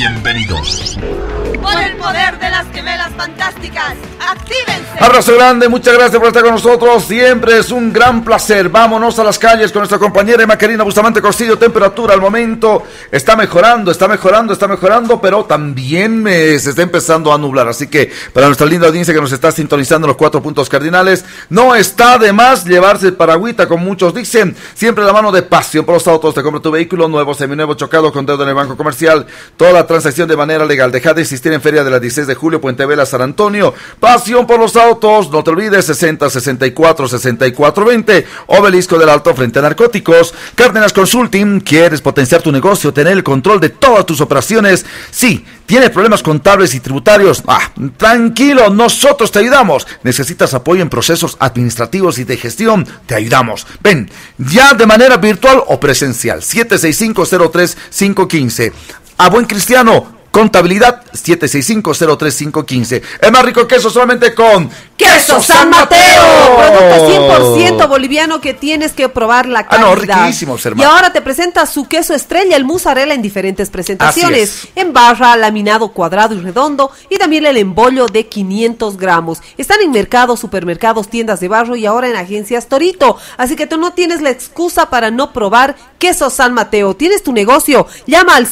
Bienvenidos. Por el poder de las gemelas fantásticas, actívense. Abrazo grande, muchas gracias por estar con nosotros. Siempre es un gran placer. Vámonos a las calles con nuestra compañera Macarina Bustamante Costillo. Temperatura al momento está mejorando, está mejorando, está mejorando, pero también eh, se está empezando a nublar. Así que para nuestra linda audiencia que nos está sintonizando los cuatro puntos cardinales, no está de más llevarse el paragüita, como muchos dicen. Siempre la mano de pasión por los autos. Te compra tu vehículo nuevo, seminuevo, chocado con deuda en el banco comercial. Toda la transacción de manera legal. Deja de existir en Feria de la 16 de julio, Puente Vela, San Antonio. Pasión por los autos. No te olvides, 60 64 64 20. Obelisco del Alto frente a narcóticos. Cárdenas Consulting. ¿Quieres potenciar tu negocio? Tener el control de todas tus operaciones. Sí. ¿Tienes problemas contables y tributarios? Ah, tranquilo, nosotros te ayudamos. ¿Necesitas apoyo en procesos administrativos y de gestión? Te ayudamos. Ven, ya de manera virtual o presencial. 765-03515. A buen cristiano, Contabilidad 765-03515. Es más rico que eso solamente con Queso San Mateo. Producto 100% boliviano que tienes que probar la calidad. Ah, no, riquísimos, hermano. Y ahora te presenta su queso estrella, el mozzarella en diferentes presentaciones. En barra, laminado, cuadrado y redondo. Y también el embollo de 500 gramos. Están en mercados, supermercados, tiendas de barro y ahora en agencias Torito. Así que tú no tienes la excusa para no probar queso San Mateo. Tienes tu negocio. Llama al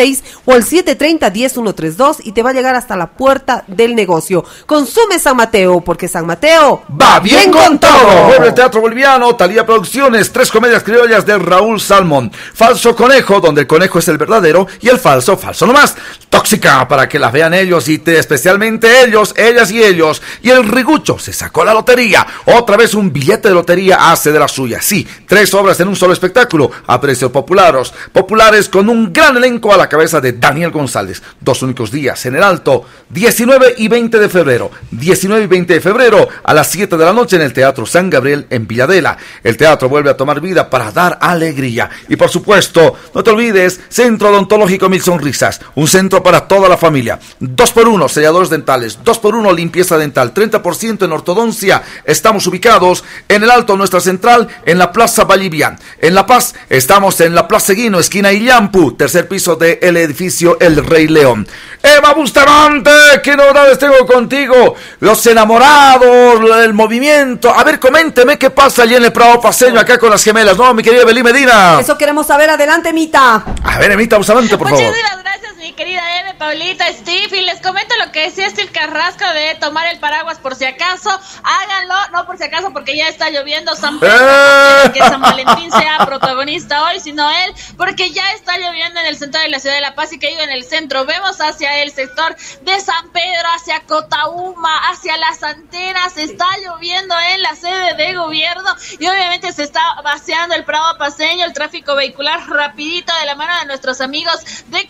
712-28556 o al 730-10132 y te va a llegar hasta la puerta del negocio. Consume San Mateo, porque San Mateo va bien con todo. Pobre Teatro Boliviano, Talía Producciones, tres comedias criollas de Raúl Salmón. Falso Conejo, donde el conejo es el verdadero y el falso, falso nomás. Tóxica, para que las vean ellos y te, especialmente ellos, ellas y ellos. Y el rigucho se sacó la lotería. Otra vez un billete de lotería hace de la suya. Sí, tres obras en un solo espectáculo, a precios populares, populares con un gran elenco a la cabeza de Daniel González. Dos únicos días en el Alto, 19 y 20 de febrero. 19 y 20 de febrero a las 7 de la noche en el Teatro San Gabriel en Villadela. El teatro vuelve a tomar vida para dar alegría. Y por supuesto, no te olvides, Centro Odontológico Mil Sonrisas, un centro para toda la familia. 2 por 1 selladores dentales, 2 por 1 limpieza dental, 30% en ortodoncia. Estamos ubicados en el Alto, nuestra central, en la Plaza Vallivian. En La Paz, estamos en la Plaza Guino, esquina Illampu, tercer piso de el edificio El Rey León. Eva Bustamante, ¿qué novedades tengo contigo? Los enamorados, el movimiento. A ver, coménteme qué pasa allí en el Prado Paseño, acá con las gemelas, ¿no, mi querida Belí Medina? Eso queremos saber. Adelante, Mita. A ver, Emita Bustamante, por favor. Muchísimas gracias, mi querida Eve, Paulita, Steve. Y les comento lo que decía Steve Carrasco de tomar el paraguas por si acaso. Háganlo, no por si acaso, porque ya está lloviendo. San Pedro, ¡Eh! que San Valentín sea protagonista hoy, sino él, porque ya está lloviendo en el centro de la ciudad de La Paz y que iba en el centro. Vemos hacia el sector de San Pedro, hacia Cotauma, hacia las antenas. Está lloviendo en la sede de gobierno y obviamente se está vaciando el Prado Paseño, el tráfico vehicular rapidito de la mano de nuestros amigos de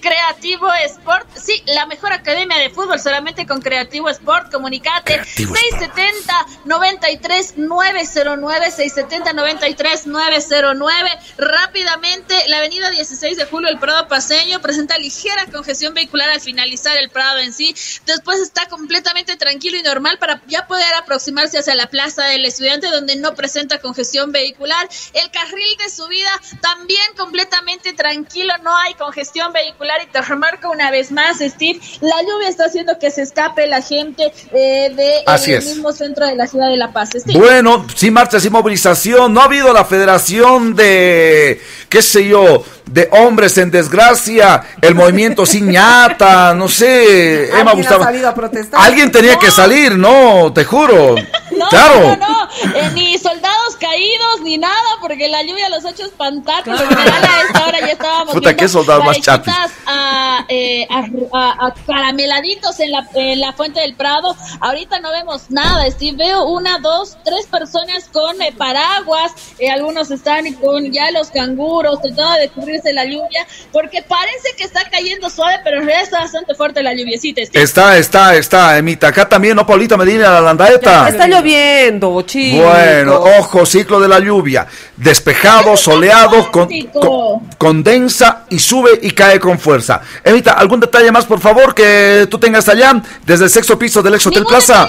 Creativo Sport. Sí, la mejor academia de fútbol solamente con Creativo Sport. Comunicate 670 93 909 670 93 909. Rápidamente, la avenida 16 de julio, el Prado Paseño presenta ligera congestión vehicular al finalizar el Prado en sí. Después está completamente tranquilo y normal para ya poder aproximarse hacia la Plaza del Estudiante donde no presenta congestión vehicular. El carril de subida también completamente tranquilo, no hay congestión vehicular y te remarco una vez más, Steve, la lluvia está haciendo que se escape la gente eh, del mismo centro de la ciudad de La Paz. Bueno, sin marcha, sin movilización, no ha habido la federación de, qué sé yo, de hombres en desgracia, el movimiento sin ñata, no sé, Emma Gustavo. Alguien tenía que salir, no, te juro. No, claro. no, no, eh, ni soldados caídos, ni nada, porque la lluvia los ha hecho espantar. General a esta hora ya estábamos Puta, ¿qué soldados más chapis? A, eh, a, a, carameladitos en la, en la fuente del Prado. Ahorita no vemos nada, Steve. Veo una, dos, tres personas con eh, paraguas. Eh, algunos están con ya los canguros, tratando de cubrirse la lluvia, porque parece que está cayendo suave, pero en realidad está bastante fuerte la lluviecita. Steve. Está, está, está, Emita. Acá también, ¿no, Paulita Medina, la landaeta? Está lloviendo lloviendo, chico. Bueno, ojo, ciclo de la lluvia. Despejado, soleado, con, condensa y sube y cae con fuerza. Evita, ¿algún detalle más, por favor, que tú tengas allá desde el sexto piso del Ex Hotel Plaza?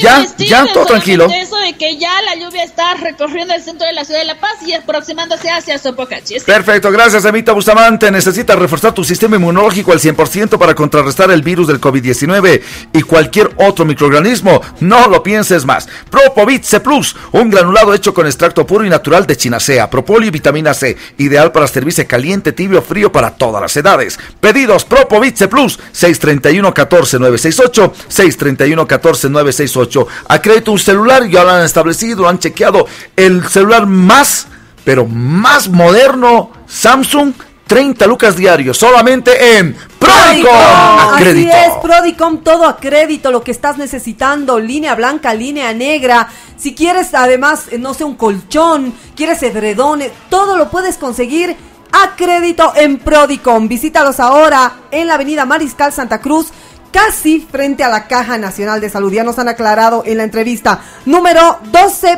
Ya, ya, todo tranquilo. Eso de que ya la lluvia está recorriendo el centro de la ciudad de La Paz y aproximándose hacia Sopocachi. Perfecto, gracias, Evita Bustamante. Necesitas reforzar tu sistema inmunológico al 100% para contrarrestar el virus del COVID-19 y cualquier otro microorganismo. No lo pienses más. Propovit C Plus, un granulado hecho con extracto puro y natural de chinacea, propóleo y vitamina C, ideal para servirse caliente, tibio, frío para todas las edades. Pedidos Propovit C Plus, 631 14 968, 631 14 968. Acredito un celular, ya lo han establecido, han chequeado el celular más, pero más moderno, Samsung 30 lucas diarios solamente en Prodicom. Así es, Prodicom, todo a crédito, lo que estás necesitando, línea blanca, línea negra. Si quieres además, eh, no sé, un colchón, quieres edredones, todo lo puedes conseguir a crédito en Prodicom. Visítalos ahora en la avenida Mariscal Santa Cruz casi frente a la Caja Nacional de Salud. Ya nos han aclarado en la entrevista. Número 12,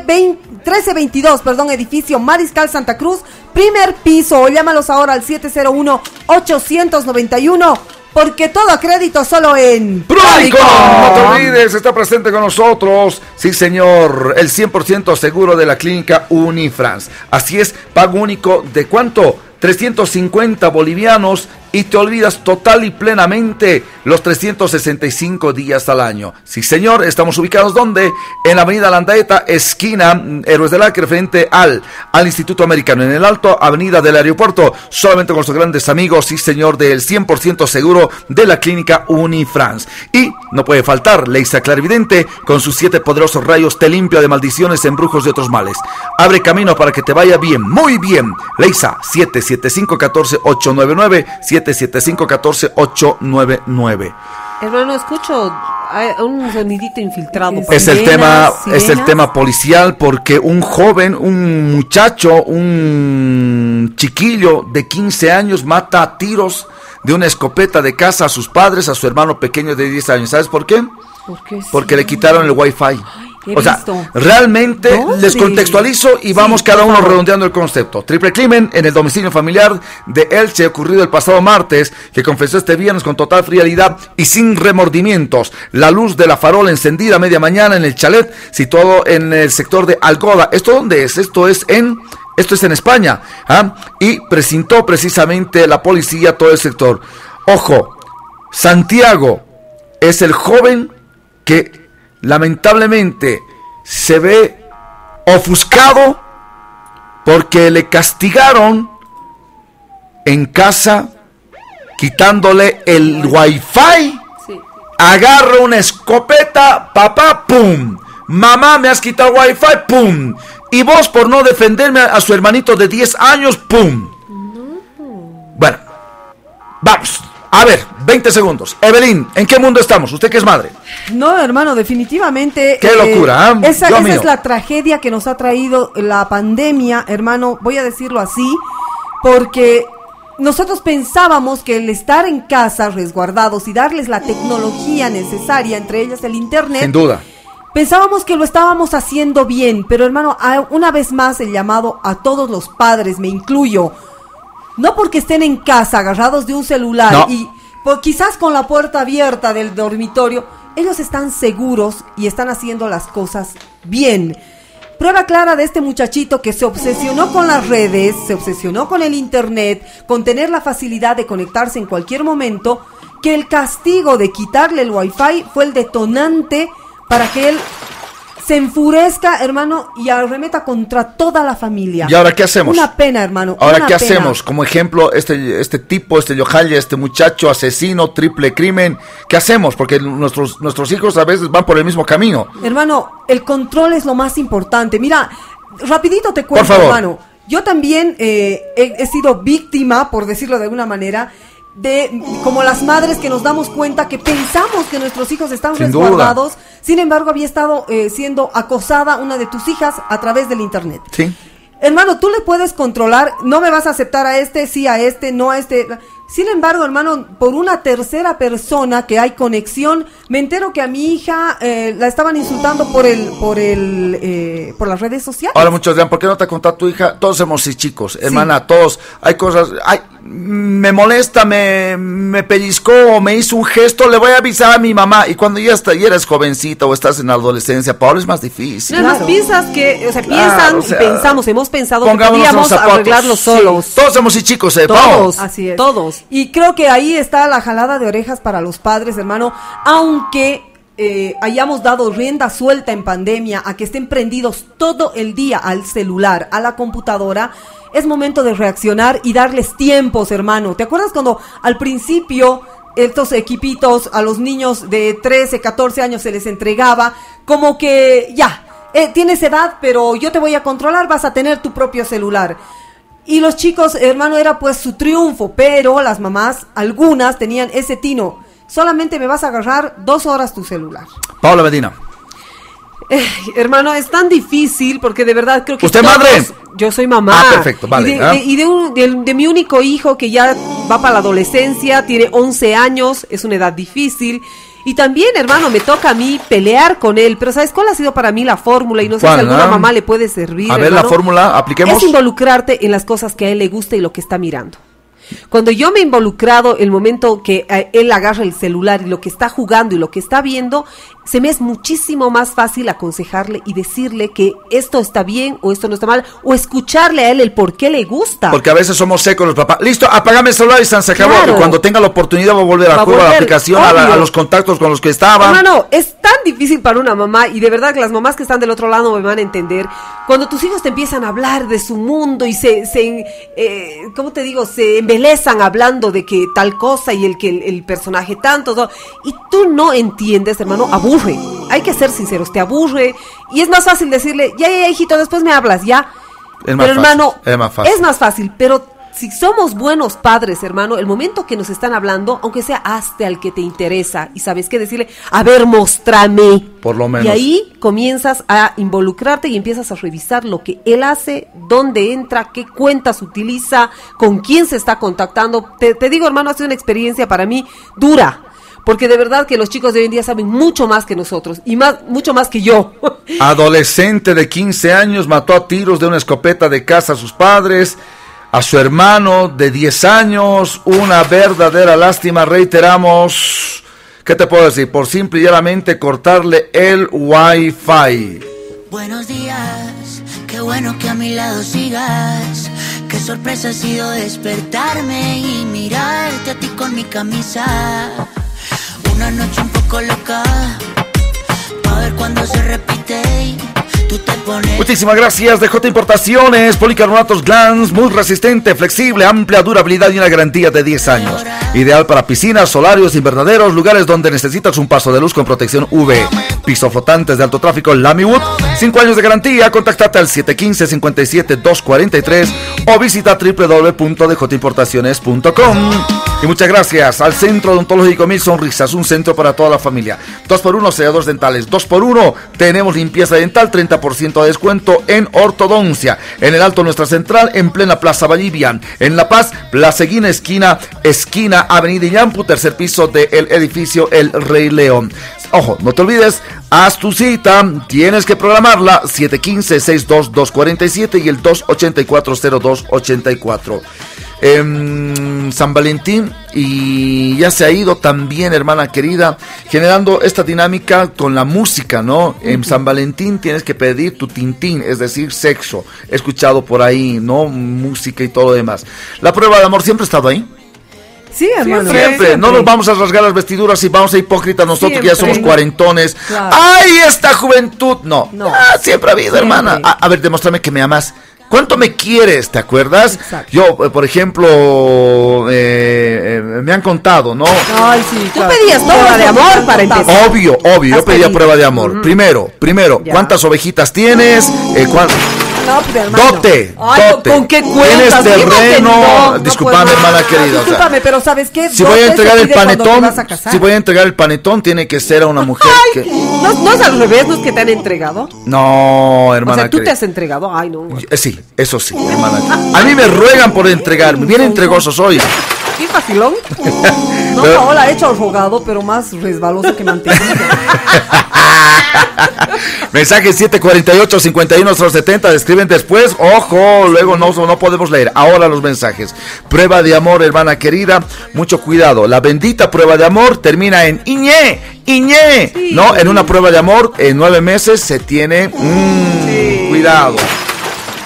1322, perdón, edificio Mariscal Santa Cruz, primer piso. llámalos ahora al 701-891. Porque todo a crédito solo en Prodicom. No te olvides, está presente con nosotros. Sí, señor. El 100% seguro de la clínica Unifrance. Así es, pago único de cuánto? 350 bolivianos y te olvidas total y plenamente los 365 días al año. Sí, señor, estamos ubicados donde? En la Avenida Landaeta, esquina mm, Héroes del Acre, frente al, al Instituto Americano, en el Alto Avenida del Aeropuerto, solamente con sus grandes amigos, sí, señor, del 100% seguro de la clínica Unifrance. Y no puede faltar Leisa Clarividente con sus siete poderosos rayos te limpia de maldiciones, embrujos y otros males. Abre camino para que te vaya bien, muy bien. Leisa 775 14 899 775-14-899. Hermano, escucho un sonidito infiltrado. Es el tema, es el tema policial porque un joven, un muchacho, un chiquillo de 15 años mata a tiros de una escopeta de casa a sus padres, a su hermano pequeño de 10 años. ¿Sabes por qué? Porque le quitaron el wifi o sea, realmente les contextualizo y vamos cada uno redondeando el concepto. Triple crimen en el domicilio familiar de Elche ocurrido el pasado martes, que confesó este viernes con total frialdad y sin remordimientos. La luz de la farola encendida a media mañana en el chalet situado en el sector de Algoda. ¿Esto dónde es? Esto es en esto es en España. ¿ah? Y presentó precisamente la policía todo el sector. Ojo, Santiago es el joven que lamentablemente se ve ofuscado porque le castigaron en casa quitándole el wifi. Agarra una escopeta, papá, pum. Mamá, me has quitado el wifi, pum. Y vos por no defenderme a su hermanito de 10 años, pum. Bueno, vamos. A ver, 20 segundos. Evelyn, ¿en qué mundo estamos? ¿Usted que es madre? No, hermano, definitivamente. Qué locura. ¿ah? Esa, es la tragedia que nos ha traído la pandemia, hermano. Voy a decirlo así, porque nosotros pensábamos que el estar en casa resguardados y darles la tecnología necesaria, entre ellas el Internet. Sin duda. Pensábamos que lo estábamos haciendo bien, pero hermano, una vez más el llamado a todos los padres, me incluyo no porque estén en casa agarrados de un celular y quizás con la puerta abierta del dormitorio, ellos están seguros y están haciendo las cosas bien. Prueba clara de este muchachito que se obsesionó con las redes, se obsesionó con el internet, con tener la facilidad de conectarse en cualquier momento, que el castigo de quitarle el wifi fue el detonante para que él se enfurezca, hermano, y arremeta contra toda la familia. ¿Y ahora qué hacemos? Una pena, hermano. Ahora, ¿qué hacemos? Como ejemplo, este, este tipo, este Yohaya, este muchacho asesino, triple crimen, ¿qué hacemos? Porque nuestros, nuestros hijos a veces van por el mismo camino. Hermano, el control es lo más importante. Mira, rapidito te cuento, hermano. Yo también eh, he sido víctima, por decirlo de alguna manera, de como las madres que nos damos cuenta que pensamos que nuestros hijos están resguardados, sin embargo había estado eh, siendo acosada una de tus hijas a través del internet. Sí. Hermano, tú le puedes controlar, no me vas a aceptar a este, sí a este, no a este. Sin embargo, hermano, por una tercera persona que hay conexión, me entero que a mi hija eh, la estaban insultando por el, por el, eh, por las redes sociales. Ahora muchos dirán, ¿por qué no te contado tu hija? Todos somos chicos, hermana, todos. Hay cosas, hay, me molesta, me, me pellizcó me hizo un gesto, le voy a avisar a mi mamá. Y cuando ya, está, ya eres jovencita o estás en la adolescencia, Pablo, es más difícil. Claro. piensas que, o sea, piensan y pensamos, hemos pensado que podíamos arreglarlo solos. todos somos chicos, eh, Todos, así es. Todos. Y creo que ahí está la jalada de orejas para los padres, hermano, aunque eh, hayamos dado rienda suelta en pandemia a que estén prendidos todo el día al celular, a la computadora, es momento de reaccionar y darles tiempos, hermano. ¿Te acuerdas cuando al principio estos equipitos a los niños de 13, 14 años se les entregaba como que ya, eh, tienes edad, pero yo te voy a controlar, vas a tener tu propio celular. Y los chicos, hermano, era pues su triunfo, pero las mamás, algunas tenían ese tino. Solamente me vas a agarrar dos horas tu celular. Paula Medina. Eh, hermano, es tan difícil porque de verdad creo que... ¿Usted madre? Yo soy mamá. Ah, perfecto, vale. Y, de, de, mi único hijo que ya va para la adolescencia, tiene 11 años, es una edad difícil. Y también, hermano, me toca a mí pelear con él. Pero ¿sabes cuál ha sido para mí la fórmula? Y no sé si alguna mamá le puede servir. A ver, la fórmula, apliquemos. Es involucrarte en las cosas que a él le gusta y lo que está mirando. Cuando yo me he involucrado, el momento que eh, él agarra el celular y lo que está jugando y lo que está viendo, se me es muchísimo más fácil aconsejarle y decirle que esto está bien o esto no está mal, o escucharle a él el por qué le gusta. Porque a veces somos secos los papás. Listo, apagame el celular y se acabó. Y cuando tenga la oportunidad va a volver a, la aplicación, a, los contactos con los que estaba. No, no, es tan difícil para una mamá y de verdad que las mamás que están del otro lado me van a entender. Cuando tus hijos te empiezan a hablar de su mundo y se, se eh, ¿cómo te digo? Se embelezan hablando de que tal cosa y el que el, personaje tanto, y tú no entiendes, hermano, aburre. Hay que ser sinceros, te aburre. Y es más fácil decirle, ya, ya, hijito, después me hablas, ya. pero hermano, es más fácil. Es más fácil, pero si somos buenos padres, hermano, el momento que nos están hablando, aunque sea hazte al que te interesa y sabes qué decirle, a ver, mostrame. Por lo menos. Y ahí comienzas a involucrarte y empiezas a revisar lo que él hace, dónde entra, qué cuentas utiliza, con quién se está contactando. Te, te digo, hermano, ha sido una experiencia para mí dura porque de verdad que los chicos de hoy en día saben mucho más que nosotros y más mucho más que yo. Adolescente de 15 años mató a tiros de una escopeta de casa a sus padres, a su hermano de 10 años, una verdadera lástima, reiteramos. ¿Qué te puedo decir? Por simple y llanamente cortarle el wifi. Buenos días, qué bueno que a mi lado sigas. Qué sorpresa ha sido despertarme y mirarte a ti con mi camisa una noche un poco loca. Muchísimas gracias de J Importaciones, policarbonatos Glans, muy resistente, flexible, amplia durabilidad y una garantía de 10 años. Ideal para piscinas, solarios, invernaderos, lugares donde necesitas un paso de luz con protección UV. Piso flotantes de alto tráfico Lamiwood, 5 años de garantía. Contáctate al 715-57-243 o visita www.djimportaciones.com. Y muchas gracias al Centro Odontológico Mil Sonrisas, un centro para toda la familia. 2x1 selladores dentales, 2x1 tenemos limpieza dental, 30% de descuento en ortodoncia. En el Alto Nuestra Central, en plena Plaza Bolivia. En La Paz, Plaza Guina, esquina, esquina Avenida Iñampu, tercer piso del edificio El Rey León. Ojo, no te olvides, haz tu cita, tienes que programarla 715-62247 y el 284-0284 en San Valentín y ya se ha ido también, hermana querida, generando esta dinámica con la música, ¿no? En San Valentín tienes que pedir tu tintín, es decir, sexo, escuchado por ahí, ¿no? Música y todo lo demás. La prueba de amor siempre ha estado ahí. Sí, hermano. Siempre. No nos vamos a rasgar las vestiduras y vamos a hipócritas nosotros que ya somos cuarentones. ¡Ay, esta juventud! No. no. Ah, siempre ha habido, hermana. A, a, ver, demuéstrame que me amas. ¿Cuánto me quieres? ¿Te acuerdas? Yo, eh, por ejemplo, eh, eh, me han contado, ¿no? Ay, sí. Tú pedías prueba de amor para empezar. Obvio, obvio. Yo pedía prueba de amor. Primero, primero, ¿cuántas ovejitas tienes? Eh, no, hermano. Dote, ¿Con qué cuentas? Tienes terreno. disculpame, hermana querida. Disculpame, pero ¿sabes qué? Si voy a entregar el panetón, si voy a entregar el panetón, tiene que ser a una mujer que... ¿No, es al revés? ¿No es que te han entregado? No, hermana. O sea, tú te has entregado. Ay, no. Sí, eso sí, hermana. A mí me ruegan por entregarme. Bien entregoso soy. ¿Qué facilón? no, Paola ha hecho al pero más resbaloso que mantequilla. Mensaje 748 51 70 describen después. Ojo, luego no, no podemos leer. Ahora los mensajes. Prueba de amor, hermana querida. Mucho cuidado. La bendita prueba de amor termina en Iñé, Iñé. No, en una prueba de amor, en nueve meses se tiene. Mmm, Cuidado.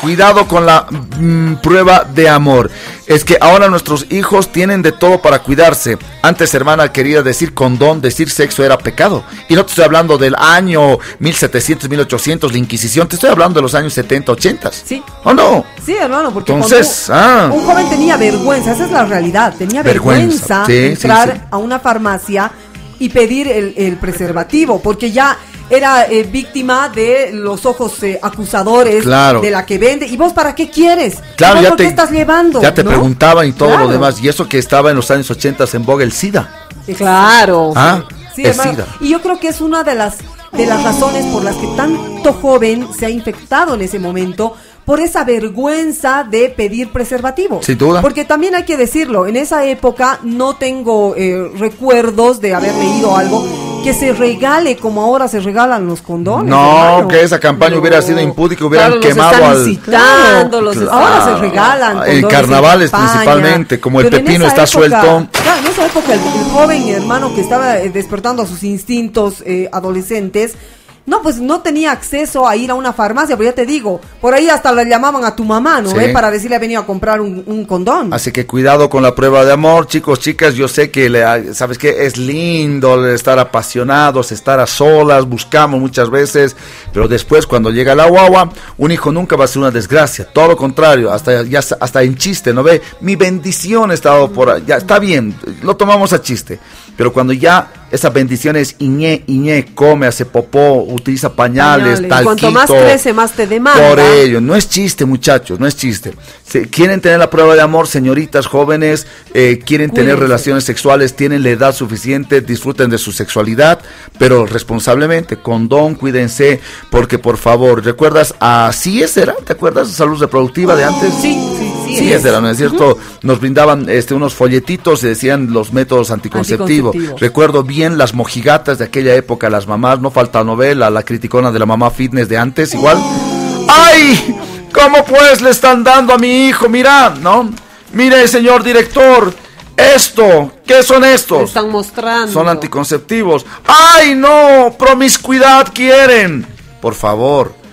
Cuidado con la mm, prueba de amor. Es que ahora nuestros hijos tienen de todo para cuidarse. Antes, hermana quería decir condón, decir sexo era pecado. Y no te estoy hablando del año 1700, 1800, la Inquisición. Te estoy hablando de los años 70, 80. Sí. ¿O no? Sí, hermano, porque Entonces, ah. un joven tenía vergüenza, esa es la realidad. Tenía vergüenza, entrar a una farmacia y pedir el, el preservativo, porque ya era eh, víctima de los ojos eh, acusadores de la que vende. ¿Y vos para qué quieres? Claro, ya te, qué estás llevando? Ya te preguntaban y todo lo demás. Y eso que estaba en los años 80 en boga el SIDA. Claro. Ah, el SIDA. Y yo creo que es una de las, de las razones por las que tanto joven se ha infectado en ese momento por esa vergüenza de pedir preservativo. Sin duda. Porque también hay que decirlo, en esa época no tengo eh, recuerdos de haber leído algo que se regale como ahora se regalan los condones. No, que esa campaña hubiera sido impúdica, hubieran quemado al. ahora se regalan. En carnavales principalmente, como el pepino está suelto. Claro, en esa época el, joven hermano que estaba eh, despertando a sus instintos eh, adolescentes no, pues no tenía acceso a ir a una farmacia, pero ya te digo, por ahí hasta le llamaban a tu mamá, ¿no? ¿Eh? Para decirle ha venido a comprar un, condón. Así que cuidado con la prueba de amor, chicos, chicas, yo sé que, le, ¿sabes qué? Es lindo estar apasionados, estar a solas, buscamos muchas veces, pero después cuando llega la guagua, un hijo nunca va a ser una desgracia, todo lo contrario, hasta, ya, hasta en chiste, ¿no ve? Mi bendición ha estado por ahí, ya está bien, lo tomamos a chiste, pero cuando ya esa bendición es Iñé, Iñé, come, hace popó, utiliza pañales, tal Cuanto más crece, más te demanda. Por ello, no es chiste, muchachos, no es chiste. quieren tener la prueba de amor, señoritas jóvenes, eh, quieren tener relaciones sexuales, tienen la edad suficiente, disfruten de su sexualidad, pero responsablemente, condón, cuídense, porque por favor, ¿recuerdas a CIES era? ¿Te acuerdas? Salud reproductiva de antes. Sí, sí, sí. Sí, es, era, ¿no es cierto? Nos brindaban este, unos folletitos y decían los métodos anticonceptivos. Recuerdo bien las mojigatas de aquella época, las mamás, no falta novela, la criticona de la mamá fitness de antes, igual. ¡Ay! ¿Cómo pues le están dando a mi hijo? Mira, ¿no? Mire, señor director, esto, ¿qué son estos? están mostrando. Son anticonceptivos. ¡Ay, no! Promiscuidad quieren. Por favor.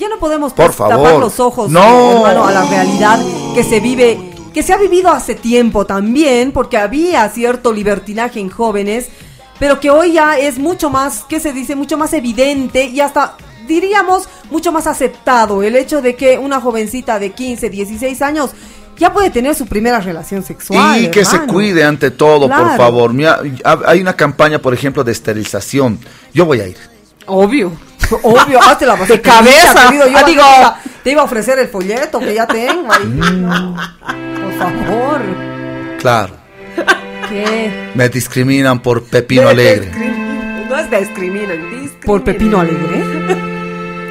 Ya no podemos Por tapar los ojos, no. hermano, a la realidad que se vive que se ha vivido hace tiempo también, porque había cierto libertinaje en jóvenes, pero que hoy ya es mucho más, ¿qué se dice? Mucho más evidente y hasta diríamos mucho más aceptado el hecho de que una jovencita de 15, 16 años ya puede tener su primera relación sexual. Y que se cuide ante todo, por favor. hay una campaña, por ejemplo, de esterilización. Yo voy a ir. Obvio. Obvio, hazte la de cabeza. Querido, yo ah, digo, te iba a ofrecer el folleto que ya tengo ahí. Mm. Por favor. Claro. ¿Qué? Me discriminan por Pepino Alegre. No es discriminan, ¿Por Pepino Alegre?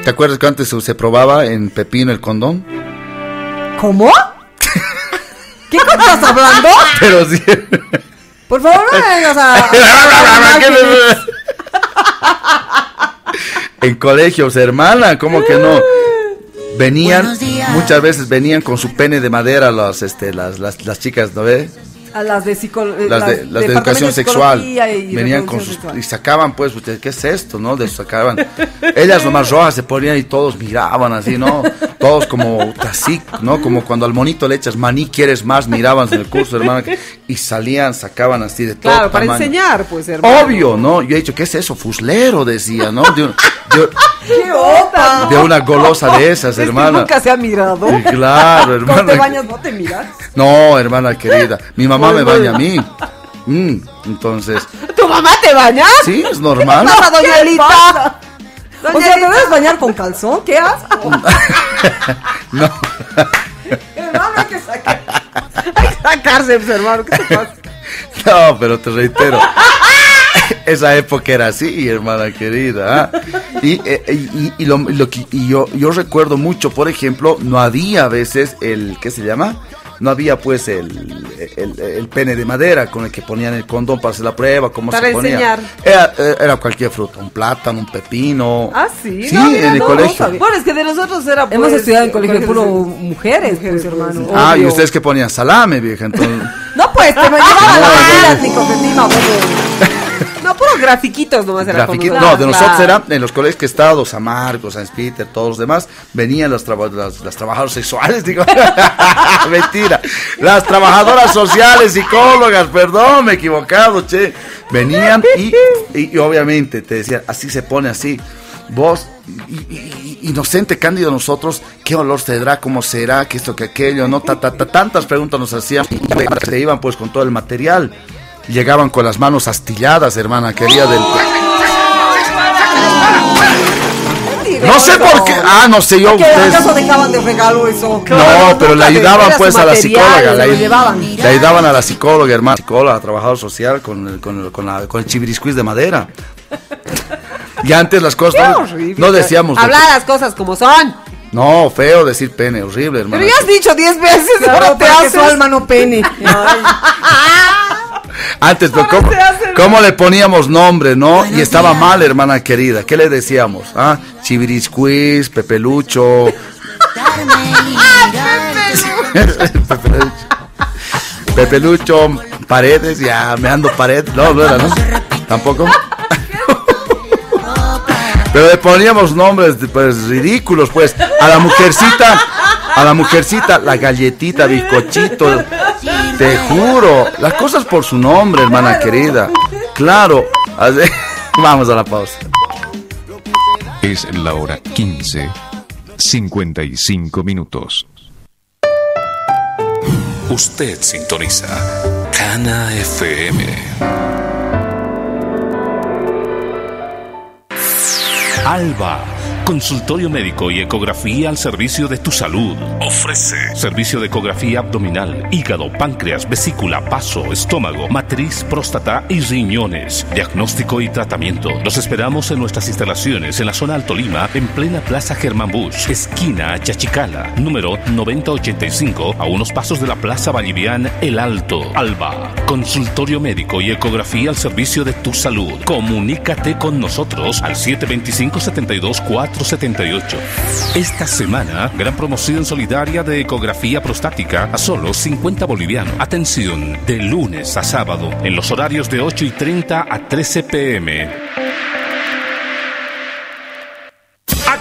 ¿Te acuerdas que antes se probaba en Pepino el condón? ¿Cómo? ¿Qué estás hablando? Pero sí. Por favor, no vengas a. en colegios, hermana, ¿cómo que no? Venían, muchas veces venían con su pene de madera las, este, las, las, las chicas, ¿no ves? A las de, las de, las de educación sexual. Venían con sus. Y sacaban, pues, ¿qué es esto, no? De sacaban. Ellas nomás rojas se ponían y todos miraban así, ¿no? Todos como así, ¿no? Como cuando al monito le echas maní, quieres más, miraban en el curso, hermano. Y salían, sacaban así de todo. Claro, para enseñar, pues, hermano. Obvio, ¿no? Yo he dicho, ¿qué es eso? Fuslero, decía, ¿no? De, ¡Qué opa! De una golosa de esas, hermana. nunca se ha mirado. claro, hermana. Cuando te bañas, no te miras. No, hermana querida. Mi mamá me baña a mí. Mm, entonces. ¿Tu mamá te baña? Sí, es normal. ¿Qué doña Elita? o sea, ¿te debes bañar con calzón? ¿Qué asco? no. hermano, hay que sacar. Sacarse, pues, hermano. ¿Qué te pasa? No, pero te reitero. Esa época era así, hermana querida. ¿ah? Y, eh, y, y, lo, lo, y yo, yo recuerdo mucho, por ejemplo, no había a veces el, ¿qué se llama? No había pues el, el, pene de madera con el que ponían el condón para hacer la prueba, cómo se ponía. Enseñar. Era, era, cualquier fruta, un plátano, un pepino. Ah, sí. Sí, en el colegio. bueno, es que de nosotros era pues, Hemos estudiado en colegio puro mujeres, pues, hermano. Ah, y ustedes que ponían salame, vieja, entonces. no, pues, te me llevaban las nicotina, no, puros grafiquitos nomás era No, de nosotros era en los colegios que estados, San Marcos, San Peter, todos los demás, venían las, las, trabajadoras sexuales, digo, mentira, las trabajadoras sociales, psicólogas, perdón, me he equivocado, che, venían y, y, obviamente te decían, así se pone así, vos, inocente, cándido nosotros, qué olor tendrá, cómo será, que esto, que aquello, no, ta, ta, tantas preguntas nos hacían, se iban pues con todo el material llegaban con las manos astilladas, hermana quería del... No sé por qué. Ah, no sé yo. Ustedes... ¿Acaso dejaban de regalo eso? no, pero le ayudaban pues a la psicóloga. Le, le, ayudaban a la psicóloga, hermana. Psicóloga, trabajador social con el, con el, con la, con el chibiriscuis de madera. Y antes las cosas no, decíamos. Hablar las cosas como son. No, feo decir pene, horrible, hermano. Pero ya has dicho diez veces, ahora te hace su alma no pene. Antes, ¿cómo, le poníamos nombre, no? y estaba mal, hermana querida. ¿Qué le decíamos? ¿Ah? Chiviriscuis, Pepelucho. Pepelucho, Paredes, ya me ando paredes. No, no era, ¿no? Tampoco. Pero le poníamos nombres pues ridículos, pues. A la mujercita, a la mujercita, la galletita, bizcochito. Te juro, las cosas por su nombre, hermana querida. Claro. Vamos a la pausa. Es la hora 15, 55 minutos. Usted sintoniza Cana FM. Alba Consultorio médico y ecografía al servicio de tu salud. Ofrece servicio de ecografía abdominal, hígado, páncreas, vesícula, paso, estómago, matriz, próstata y riñones. Diagnóstico y tratamiento. Los esperamos en nuestras instalaciones en la zona Alto Lima, en plena Plaza Germán Bush, esquina Chachicala, número 9085, a unos pasos de la Plaza Vallivian El Alto, Alba. Consultorio médico y ecografía al servicio de tu salud. Comunícate con nosotros al 725 72 478. Esta semana, gran promoción solidaria de ecografía prostática a solo 50 bolivianos. Atención, de lunes a sábado, en los horarios de 8 y 30 a 13 pm.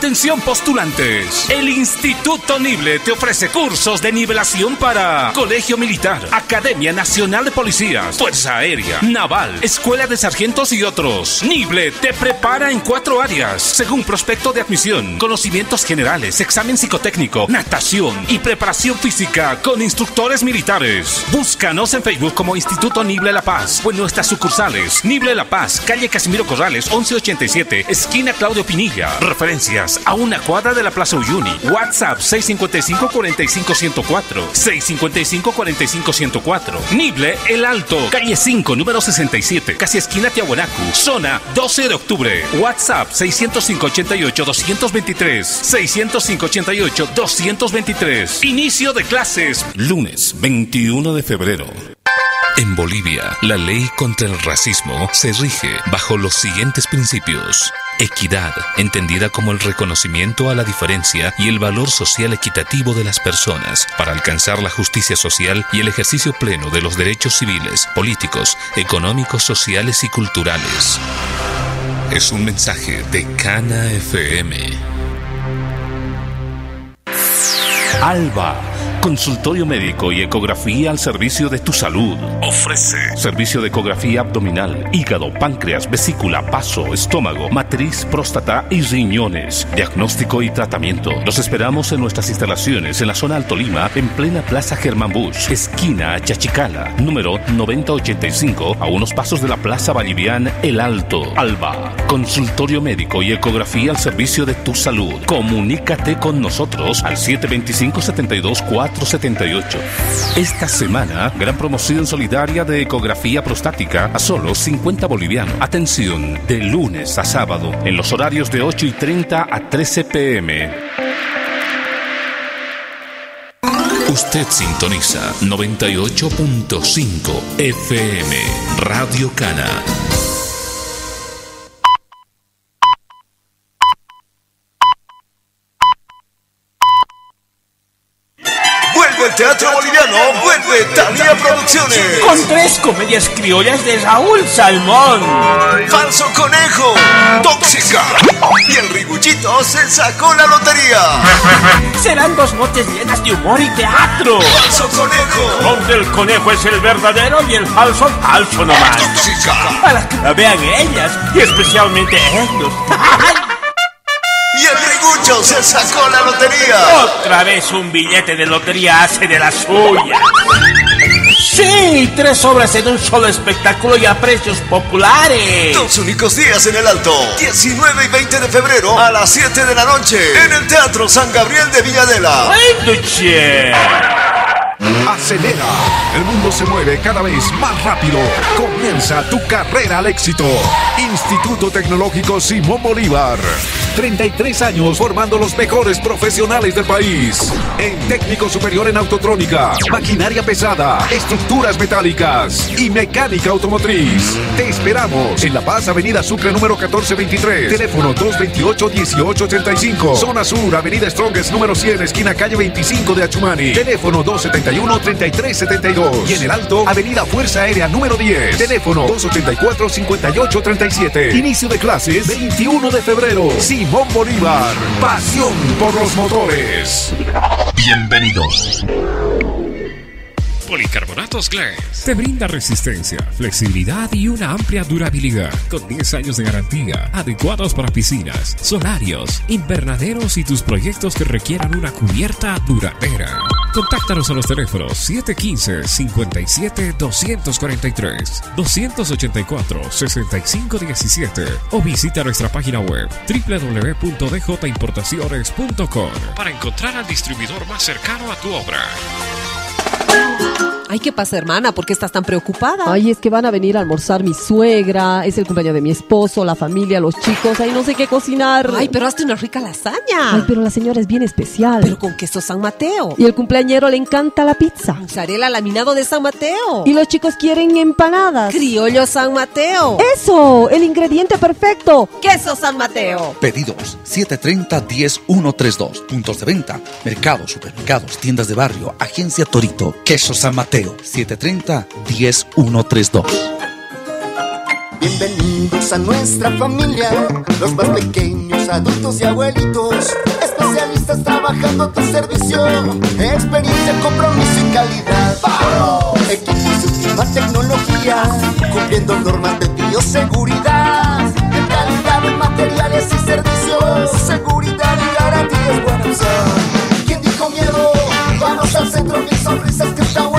Atención postulantes. El Instituto Nible te ofrece cursos de nivelación para Colegio Militar, Academia Nacional de Policías, Fuerza Aérea, Naval, Escuela de Sargentos y otros. Nible te prepara en cuatro áreas, según prospecto de admisión, conocimientos generales, examen psicotécnico, natación y preparación física con instructores militares. Búscanos en Facebook como Instituto Nible La Paz o en nuestras sucursales. Nible La Paz, calle Casimiro Corrales, 1187, esquina Claudio Pinilla. Referencias a una cuadra de la Plaza Uyuni. WhatsApp 655-45104. 655-45104. Nible El Alto, calle 5, número 67, casi esquina Tiahuanacu. Zona 12 de octubre. WhatsApp 605-88-223. 605-88-223. Inicio de clases. Lunes 21 de febrero. En Bolivia, la ley contra el racismo se rige bajo los siguientes principios. Equidad, entendida como el reconocimiento a la diferencia y el valor social equitativo de las personas para alcanzar la justicia social y el ejercicio pleno de los derechos civiles, políticos, económicos, sociales y culturales. Es un mensaje de Cana FM. Alba Consultorio médico y ecografía al servicio de tu salud. Ofrece servicio de ecografía abdominal, hígado, páncreas, vesícula, paso, estómago, matriz, próstata y riñones. Diagnóstico y tratamiento. Los esperamos en nuestras instalaciones en la zona Alto Lima, en plena Plaza Germán Bush, esquina Chachicala, número 9085, a unos pasos de la Plaza Vallivian El Alto, Alba. Consultorio médico y ecografía al servicio de tu salud. Comunícate con nosotros al 725 724 478. Esta semana, gran promoción solidaria de ecografía prostática a solo 50 bolivianos. Atención, de lunes a sábado, en los horarios de 8 y 30 a 13 pm. Usted sintoniza 98.5 FM Radio Cana. El teatro boliviano, vuelve Talía Producciones. Con tres comedias criollas de Raúl Salmón. Falso Conejo, Tóxica. Y el Riguchito se sacó la lotería. Serán dos noches llenas de humor y teatro. Falso Conejo. Donde el conejo es el verdadero y el falso falso nomás. Tóxica. Para que la vean ellas y especialmente ellos. Y el Rigucho se sacó la lotería. Otra vez un billete de lotería hace de la suya. Sí, tres obras en un solo espectáculo y a precios populares. Dos únicos días en el Alto. 19 y 20 de febrero a las 7 de la noche. En el Teatro San Gabriel de Villadela. ¡Ay, Acelera. El mundo se mueve cada vez más rápido. Comienza tu carrera al éxito. Instituto Tecnológico Simón Bolívar. 33 años formando los mejores profesionales del país. En técnico superior en autotrónica, maquinaria pesada, estructuras metálicas y mecánica automotriz. Te esperamos en La Paz, Avenida Sucre número 1423. Teléfono 228-1885. Zona Sur, Avenida Strongest número 100, esquina calle 25 de Achumani. Teléfono 271-3372. Y en el Alto, Avenida Fuerza Aérea número 10. Teléfono 284-5837. Inicio de clases 21 de febrero. Simón Bolívar. Pasión por los motores. Bienvenidos. Policarbonatos Glass te brinda resistencia, flexibilidad y una amplia durabilidad con 10 años de garantía, adecuados para piscinas, solarios, invernaderos y tus proyectos que requieran una cubierta duradera. Contáctanos a los teléfonos 715-57-243, 284-6517 o visita nuestra página web www.djimportaciones.com para encontrar al distribuidor más cercano a tu obra. Ay, ¿qué pasa, hermana? ¿Por qué estás tan preocupada? Ay, es que van a venir a almorzar mi suegra, es el cumpleaños de mi esposo, la familia, los chicos. Ay, no sé qué cocinar. Ay, pero hazte una rica lasaña. Ay, pero la señora es bien especial. Pero con queso San Mateo. Y el cumpleañero le encanta la pizza. Mozzarella laminado de San Mateo. Y los chicos quieren empanadas. Criollo San Mateo. Eso, el ingrediente perfecto. Queso San Mateo. Pedidos 730-10132. Puntos de venta. Mercados, supermercados, tiendas de barrio, agencia Torito. Queso San Mateo. 730-10132. Bienvenidos a nuestra familia, los más pequeños, adultos y abuelitos, especialistas trabajando a tu servicio, experiencia, compromiso y calidad. ¡Vamos! Equipos de última tecnología, cumpliendo normas de bioseguridad, de calidad de materiales y servicios, seguridad y garantías buenas. ¿Quién dijo miedo? Vamos al centro, mil sonrisas que está bueno.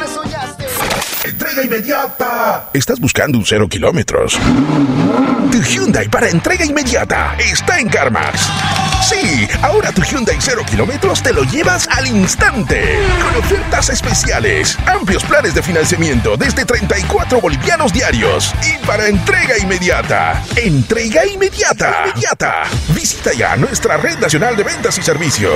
Entrega inmediata. ¿Estás buscando un cero kilómetros? Tu Hyundai para entrega inmediata está en CarMax. Sí, ahora tu Hyundai cero kilómetros te lo llevas al instante. Con ofertas especiales, amplios planes de financiamiento desde 34 bolivianos diarios. Y para entrega inmediata. Entrega inmediata. Inmediata. Visita ya nuestra red nacional de ventas y servicio.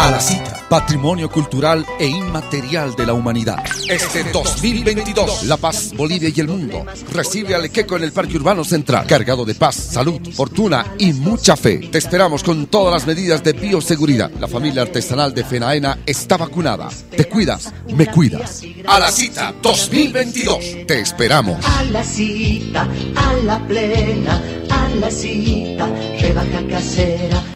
A la cita, patrimonio cultural e inmaterial de la humanidad. Este 2022, La Paz, Bolivia y el mundo recibe al Equeco en el Parque Urbano Central, cargado de paz, salud, fortuna y mucha fe. Te esperamos con todas las medidas de bioseguridad. La familia artesanal de Fenaena está vacunada. Te cuidas, me cuidas. A la cita 2022, te esperamos. A la cita, a la plena, a la cita, rebaja casera.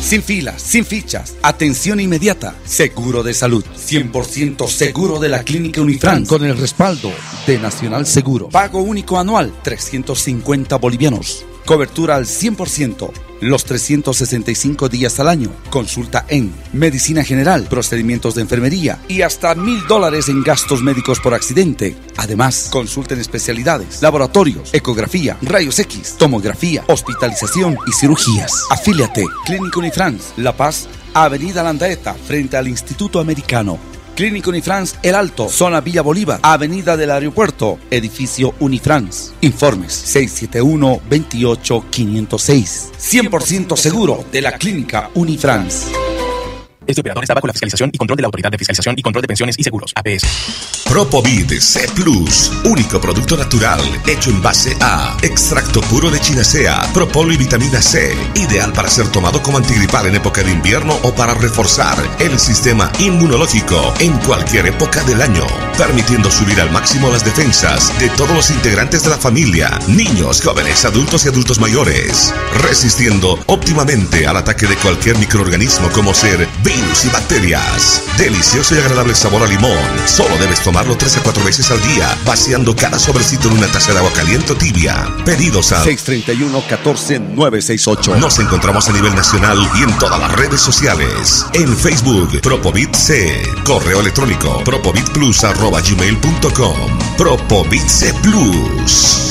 Sin filas, sin fichas, atención inmediata, seguro de salud, 100% seguro de la clínica Unifran con el respaldo de Nacional Seguro. Pago único anual, 350 bolivianos. Cobertura al 100% los 365 días al año. Consulta en Medicina General, procedimientos de enfermería y hasta mil dólares en gastos médicos por accidente. Además, consulta en especialidades, laboratorios, ecografía, rayos X, tomografía, hospitalización y cirugías. Afíliate. Clínica Unifrance, La Paz, Avenida Landaeta, frente al Instituto Americano. Clínico Unifrance El Alto, zona Villa Bolívar, Avenida del Aeropuerto, edificio Unifrance. Informes 671-28-506. 100% seguro de la clínica Unifrance. Este operador está bajo la fiscalización y control de la Autoridad de Fiscalización y Control de Pensiones y Seguros, APS. Propovid C Plus, único producto natural hecho en base a extracto puro de chinacea, propolo y vitamina C, ideal para ser tomado como antigripal en época de invierno o para reforzar el sistema inmunológico en cualquier época del año, permitiendo subir al máximo las defensas de todos los integrantes de la familia, niños, jóvenes, adultos y adultos mayores, resistiendo óptimamente al ataque de cualquier microorganismo como ser virus y bacterias. Delicioso y agradable sabor a limón. Solo debes tomarlo 3 a 4 veces al día, vaciando cada sobrecito en una taza de agua caliente o tibia. Pedidos al 631-14-968. Nos encontramos a nivel nacional y en todas las redes sociales. En Facebook, Propovit C. Correo electrónico, propovitplus.gmail.com. Propovit C Plus.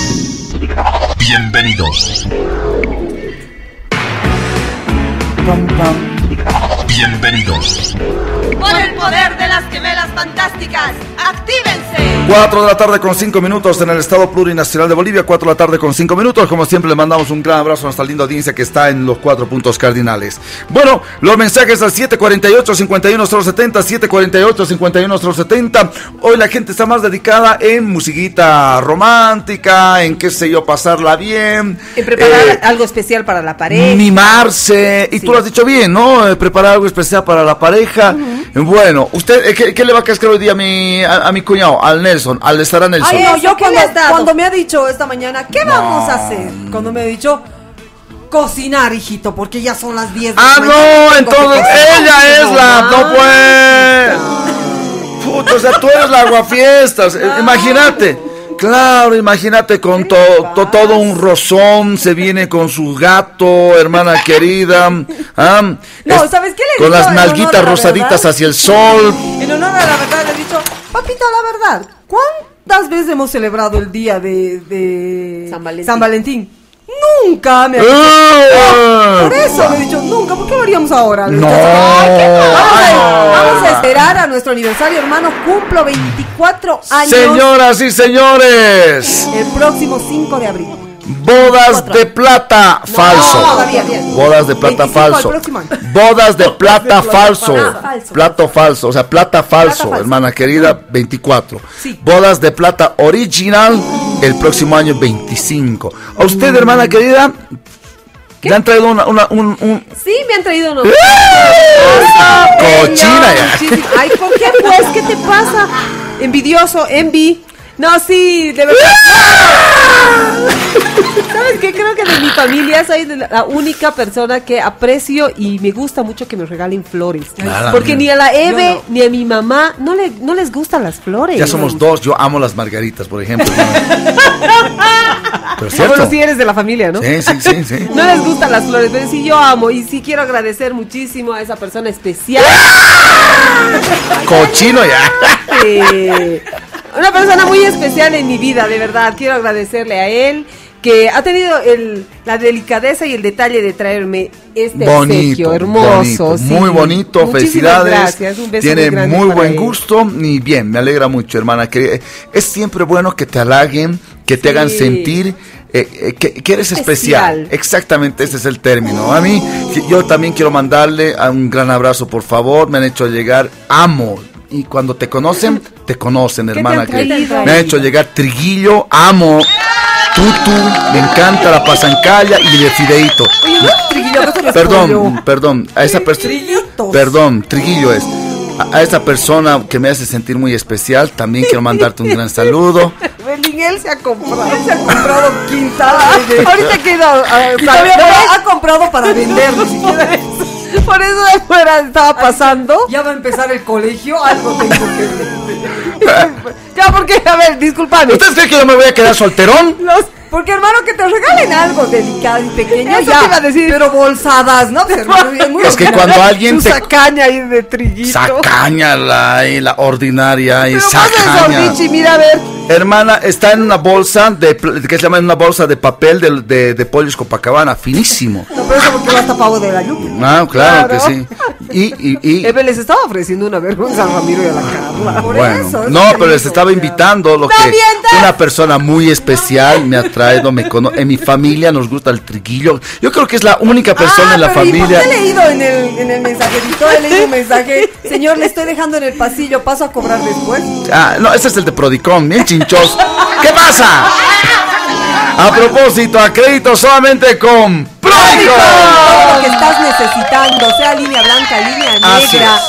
Bienvenidos. Bienvenidos. Por el poder de las gemelas fantásticas, actívense. 4 de la tarde con 5 minutos en el Estado Plurinacional de Bolivia, 4 de la tarde con 5 minutos. Como siempre, le mandamos un gran abrazo a nuestra linda audiencia que está en los cuatro puntos cardinales. Bueno, los mensajes al 748-51070, 748-51070. Hoy la gente está más dedicada en musiquita romántica, en qué sé yo, pasarla bien. En preparar eh, algo especial para la pareja. Mimarse. Y tú lo has dicho bien, ¿no? Eh, preparar algo especial para la pareja. Bueno, ¿usted eh, ¿qué, le va a cascar hoy día a mi, a, mi cuñado, al Nelson, al estar a Nelson? Ay, no, yo cuando, cuando, me ha dicho esta mañana, ¿qué vamos a hacer? Cuando me ha dicho, cocinar, hijito, porque ya son las 10 de Ah, no, entonces ella es la, no pues. Puto, o sea, tú eres la aguafiestas, imagínate. Claro, imagínate con todo un rozón, se viene con su gato, hermana querida. no, ¿sabes qué le Con las nalguitas rosaditas hacia el sol. En honor a la verdad le he dicho, papita, la verdad, ¿cuántas veces hemos celebrado el día de, San Valentín? Nunca me dicho. ¡Ah! por eso me he dicho, nunca, ¿por qué lo haríamos ahora? No. vamos, a, vamos, a, esperar a nuestro aniversario, hermano. Cumplo 24 años. Señoras y señores. El próximo 5 de abril. Bodas de plata falso. Bodas de plata falso. Bodas de plata falso. Plato falso, o sea, plata falso, hermana querida, 24. Bodas de plata original el próximo año 25. A usted, hermana querida, ¿Le han traído una, un, Sí, me han traído unos... ¡Ah! ¡Cochina ya! Ay, ¿por qué pues? ¿Qué te pasa? Envidioso, envy. No, sí, de verdad. ¿Sabes qué? Creo que de mi familia soy la única persona que aprecio y me gusta mucho que me regalen flores. Porque ni a la Eve ni a mi mamá no, le, no les gustan las flores. Ya somos dos, yo amo las margaritas, por ejemplo. pero cierto. Bueno, sí eres de la familia, ¿no? Sí, sí, sí. sí. no les gustan las flores, pero sí yo amo y sí quiero agradecer muchísimo a esa persona especial. Cochino ya. Sí. Una persona muy especial en mi vida, de verdad. Quiero agradecerle a él que ha tenido el, la delicadeza y el detalle de traerme este bonito, hermoso. Muy bonito, felicidades. Gracias, un beso Tiene muy, buen gusto y bien, me alegra mucho, hermana. Que es siempre bueno que te halaguen, que te hagan sentir eh, eh, que, eres especial. Exactamente, ese es el término. A mí, yo también quiero mandarle un gran abrazo, por favor. Me han hecho llegar, amo y cuando te conocen, te conocen, hermana. que me ha hecho llegar Triguillo, amo. tutu, me encanta la pasancalla y el fideito. Perdón, perdón, a esa persona. Perdón, triguillo es. A, esa persona que me hace sentir muy especial, también quiero mandarte un gran saludo. Belingel se ha comprado, se ha comprado quinta. Ahorita queda, uh, ha comprado para vender, Por eso de fuera estaba pasando. Ya va a empezar el colegio, algo tengo que Ya, porque, a ver, discúlpame. ¿Ustedes creen que yo me voy a quedar solterón? Los porque hermano, que te regalen algo delicado y pequeño, Eso ya. Te iba a decir. Pero bolsadas, ¿no? es que cuando alguien te... Sacaña ahí de trillito. Sacaña la, y la ordinaria y sacaña. mira a ver. Hermana, está en una bolsa de que se llama en una bolsa de papel de, de, de pollos Copacabana, finísimo. No, pero eso porque va tapado de la lluvia. Ah, claro, que sí. Y, y, y... Eve les estaba ofreciendo una vergüenza a Ramiro y a la Carla. Por bueno, eso, no, pero les estaba invitando lo que una persona muy especial me ha traído, me En mi familia nos gusta el triguillo. Yo creo que es la única persona ah, en la familia. he leído en el, en el mensajerito, he leído un mensaje. Señor, le estoy dejando en el pasillo, paso a cobrar después. Ah, no, ese es el de Prodicom, bien ¿Qué pasa? A propósito, a crédito solamente con Prodicom. Todo lo que estás necesitando, sea línea blanca, línea negra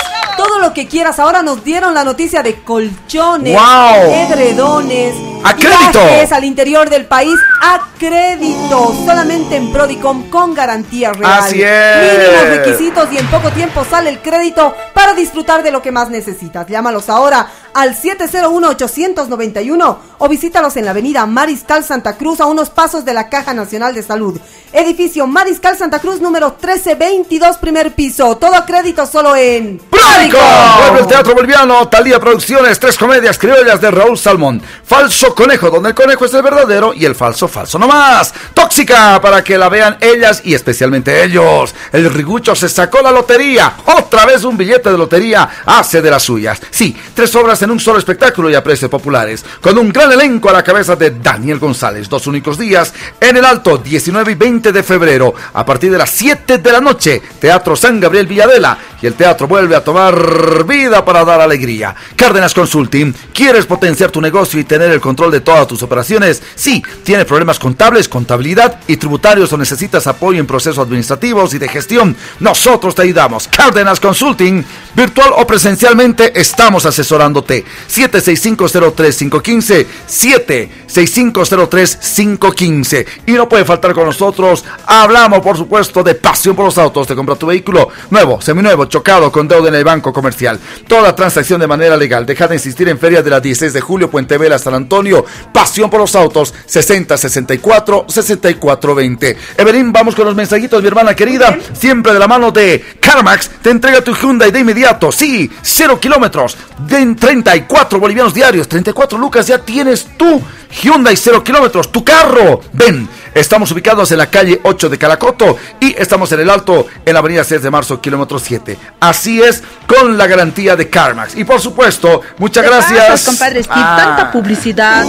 todo lo que quieras. Ahora nos dieron la noticia de colchones, edredones, a crédito. al interior del país a crédito, solamente en Prodicom con garantía real. Así es. Mínimos requisitos y en poco tiempo sale el crédito para disfrutar de lo que más necesitas. Llámalos ahora al 701-891 o visítalos en la avenida Mariscal Santa Cruz a unos pasos de la Caja Nacional de Salud. Edificio Mariscal Santa Cruz número 1322, primer piso. Todo a crédito solo en Pródico. Vuelve el Teatro Boliviano, Talía Producciones, tres comedias criollas de Raúl Salmón. Falso Conejo, donde el conejo es el verdadero y el falso falso nomás. Tóxica, para que la vean ellas y especialmente ellos. El rigucho se sacó la lotería. Otra vez un billete de lotería hace de las suyas. Sí, tres obras en un solo espectáculo y a precios populares, con un gran elenco a la cabeza de Daniel González. Dos únicos días en el Alto, 19 y 20 de febrero, a partir de las 7 de la noche, Teatro San Gabriel Villadela, y el teatro vuelve a tomar vida para dar alegría. Cárdenas Consulting, ¿quieres potenciar tu negocio y tener el control de todas tus operaciones? Sí, ¿tienes problemas contables, contabilidad y tributarios o necesitas apoyo en procesos administrativos y de gestión? Nosotros te ayudamos. Cárdenas Consulting, virtual o presencialmente, estamos asesorándote 76503-515, 76503-515. Y no puede faltar con nosotros, hablamos por supuesto de pasión por los autos. Te compra tu vehículo nuevo, seminuevo, chocado, con deuda en el banco comercial. Toda transacción de manera legal. Deja de insistir en ferias de la 16 de julio, Puente Vela, San Antonio. Pasión por los autos, 60 64 64 20. Evelyn, vamos con los mensajitos, mi hermana querida. Siempre de la mano de CarMax, te entrega tu Hyundai de inmediato. Sí, cero kilómetros. De 34 bolivianos diarios, 34 lucas, ya tienes tú Hyundai 0 kilómetros, tu carro. Ven, estamos ubicados en la calle 8 de Calacoto y estamos en el Alto, en la avenida 6 de marzo, kilómetro 7. Así es, con la garantía de CarMax. Y por supuesto, muchas gracias. Compadre Steve, ah. tanta publicidad.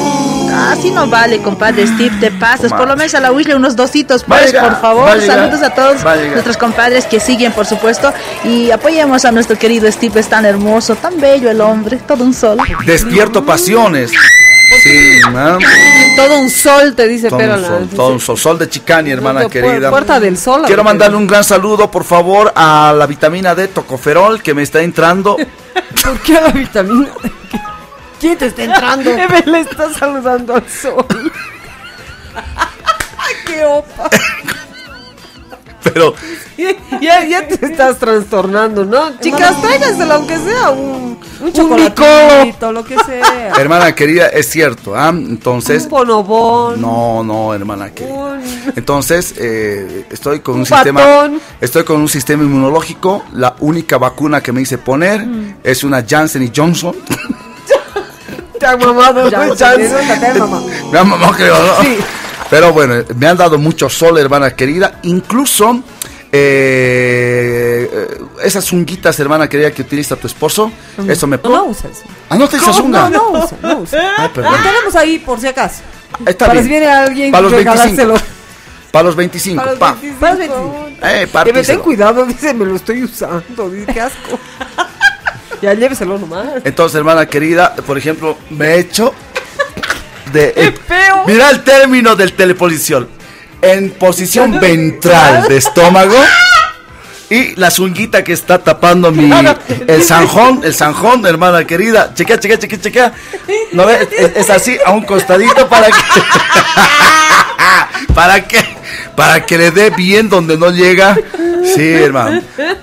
Así no vale, compadre Steve, te pasas. Por lo menos a la Wisle unos dositos, pues, por favor. Saludos a todos nuestros compadres que siguen, por supuesto. Y apoyemos a nuestro querido Steve, es tan hermoso, tan bello el hombre, todo un sol. Despierto pasiones. Sí, Todo un sol, te dice todo Un sol, todo un sol, sol de Chicani, hermana querida. Puerta del sol. Quiero mandarle un gran saludo, por favor, a la vitamina D Tocoferol que me está entrando. ¿Por qué a la vitamina D? ¿Quién te está entrando? le está saludando al sol. ¡Qué opa! Pero. Ya, ya te estás trastornando, ¿no? Chicas, tráiganselo, aunque sea un, un chocolatito, lo que sea. Hermana querida, es cierto, ¿ah? Entonces. Un bonobón. No, no, hermana querida. Entonces, eh, estoy con un, sistema. Estoy con un sistema inmunológico. La única vacuna que me hice poner mm. es una Janssen y Johnson. Te ha mamado, ya. Me ha mamado, creo, ¿no? Sí. Pero bueno, me han dado mucho sol, hermana querida. Incluso eh, esas zunguitas, hermana querida, que utiliza tu esposo. Eso me No, no usas. Ah, no te dices zunga. No, no usa, no usa. Ah, Lo tenemos ahí por si acaso. Está Para bien. si viene alguien Para los 25. Para los 25. Para los 25. Para los 25. Eh, que me ten cuidado, dice, me lo estoy usando. Dice, qué asco. ya lléveselo nomás. Entonces, hermana querida, por ejemplo, me he hecho de mira el término del teleposición. En posición ventral de estómago y la zunguita que está tapando mi el zanjón, el zanjón, hermana querida. Chequea, chequea, chequea, chequea. ¿No ves? Es, así a un costadito para que para que para que le dé bien donde no llega. Sí, hermano.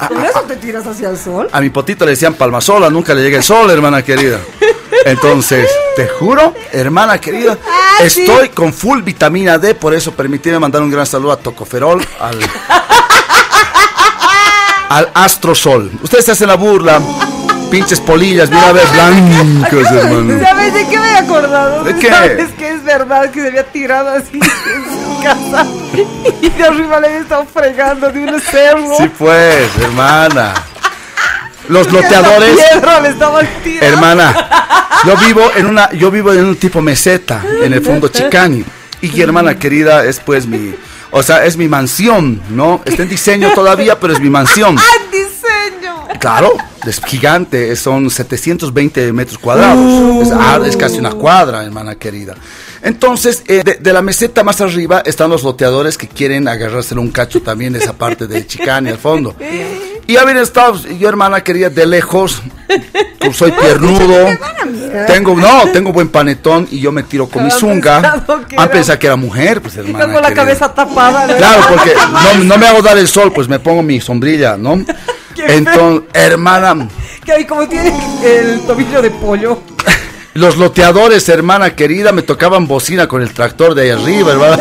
¿Por eso te tiras hacia el sol? A mi potito le decían palmasola, nunca le llega el sol, hermana querida. Entonces, te juro, hermana querida, ah, estoy con full vitamina D, por eso permíteme mandar un gran saludo a Tocoferol, al, al Astrosol. Ustedes se hacen la burla, pinches polillas, mira a ver, blancos, hermano. ¿Sabes de qué me he acordado? ¿De qué? ¿Sabes que es verdad que se había tirado así casa y de arriba le había estado fregando de un cerro? Sí, pues, hermana. Los loteadores. Hermana, yo vivo en una, yo vivo en un tipo meseta, en el fondo Chicani. Y hermana querida, es pues mi, o sea, es mi mansión, ¿no? Está en diseño todavía, pero es mi mansión. ¡Ah! Claro, es gigante, son 720 metros cuadrados. Ah, es, casi una cuadra, hermana querida. Entonces, eh, de, la meseta más arriba están los loteadores que quieren agarrárselo un cacho también esa parte de Chicani al fondo. Y habían estado, yo hermana querida, de lejos, pues soy piernudo, tengo, no, tengo buen panetón y yo me tiro con mi zunga. Han pensado que era mujer, pues hermana. Con la cabeza tapada. Claro, porque no, me hago dar el sol, pues me pongo mi sombrilla, ¿no? Entonces, hermana. Que ahí como tiene el tobillo de pollo. Los loteadores, hermana querida, me tocaban bocina con el tractor de ahí arriba, hermana.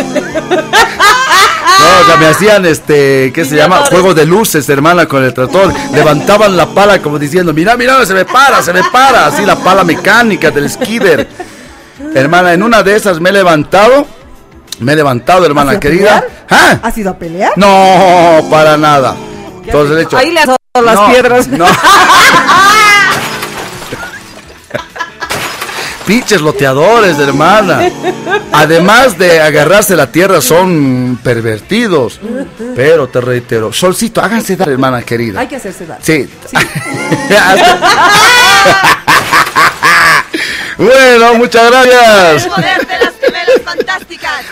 No, me hacían este, ¿qué se llama? Juego de luces, hermana, con el tractor. Levantaban la pala como diciendo, mira, mira, se me para, se me para. Así la pala mecánica del skidder. Hermana, en una de esas me he levantado. Me he levantado, hermana querida. ¿Ah? ¿Has ido a pelear? No, para nada. Entonces, hecho, Ahí le has las piedras. No. pinches loteadores, hermana. Además de agarrarse la tierra, son pervertidos. Pero te reitero, Solcito, háganse dar, hermana querida. Hay que hacerse dar. Sí. bueno, muchas gracias.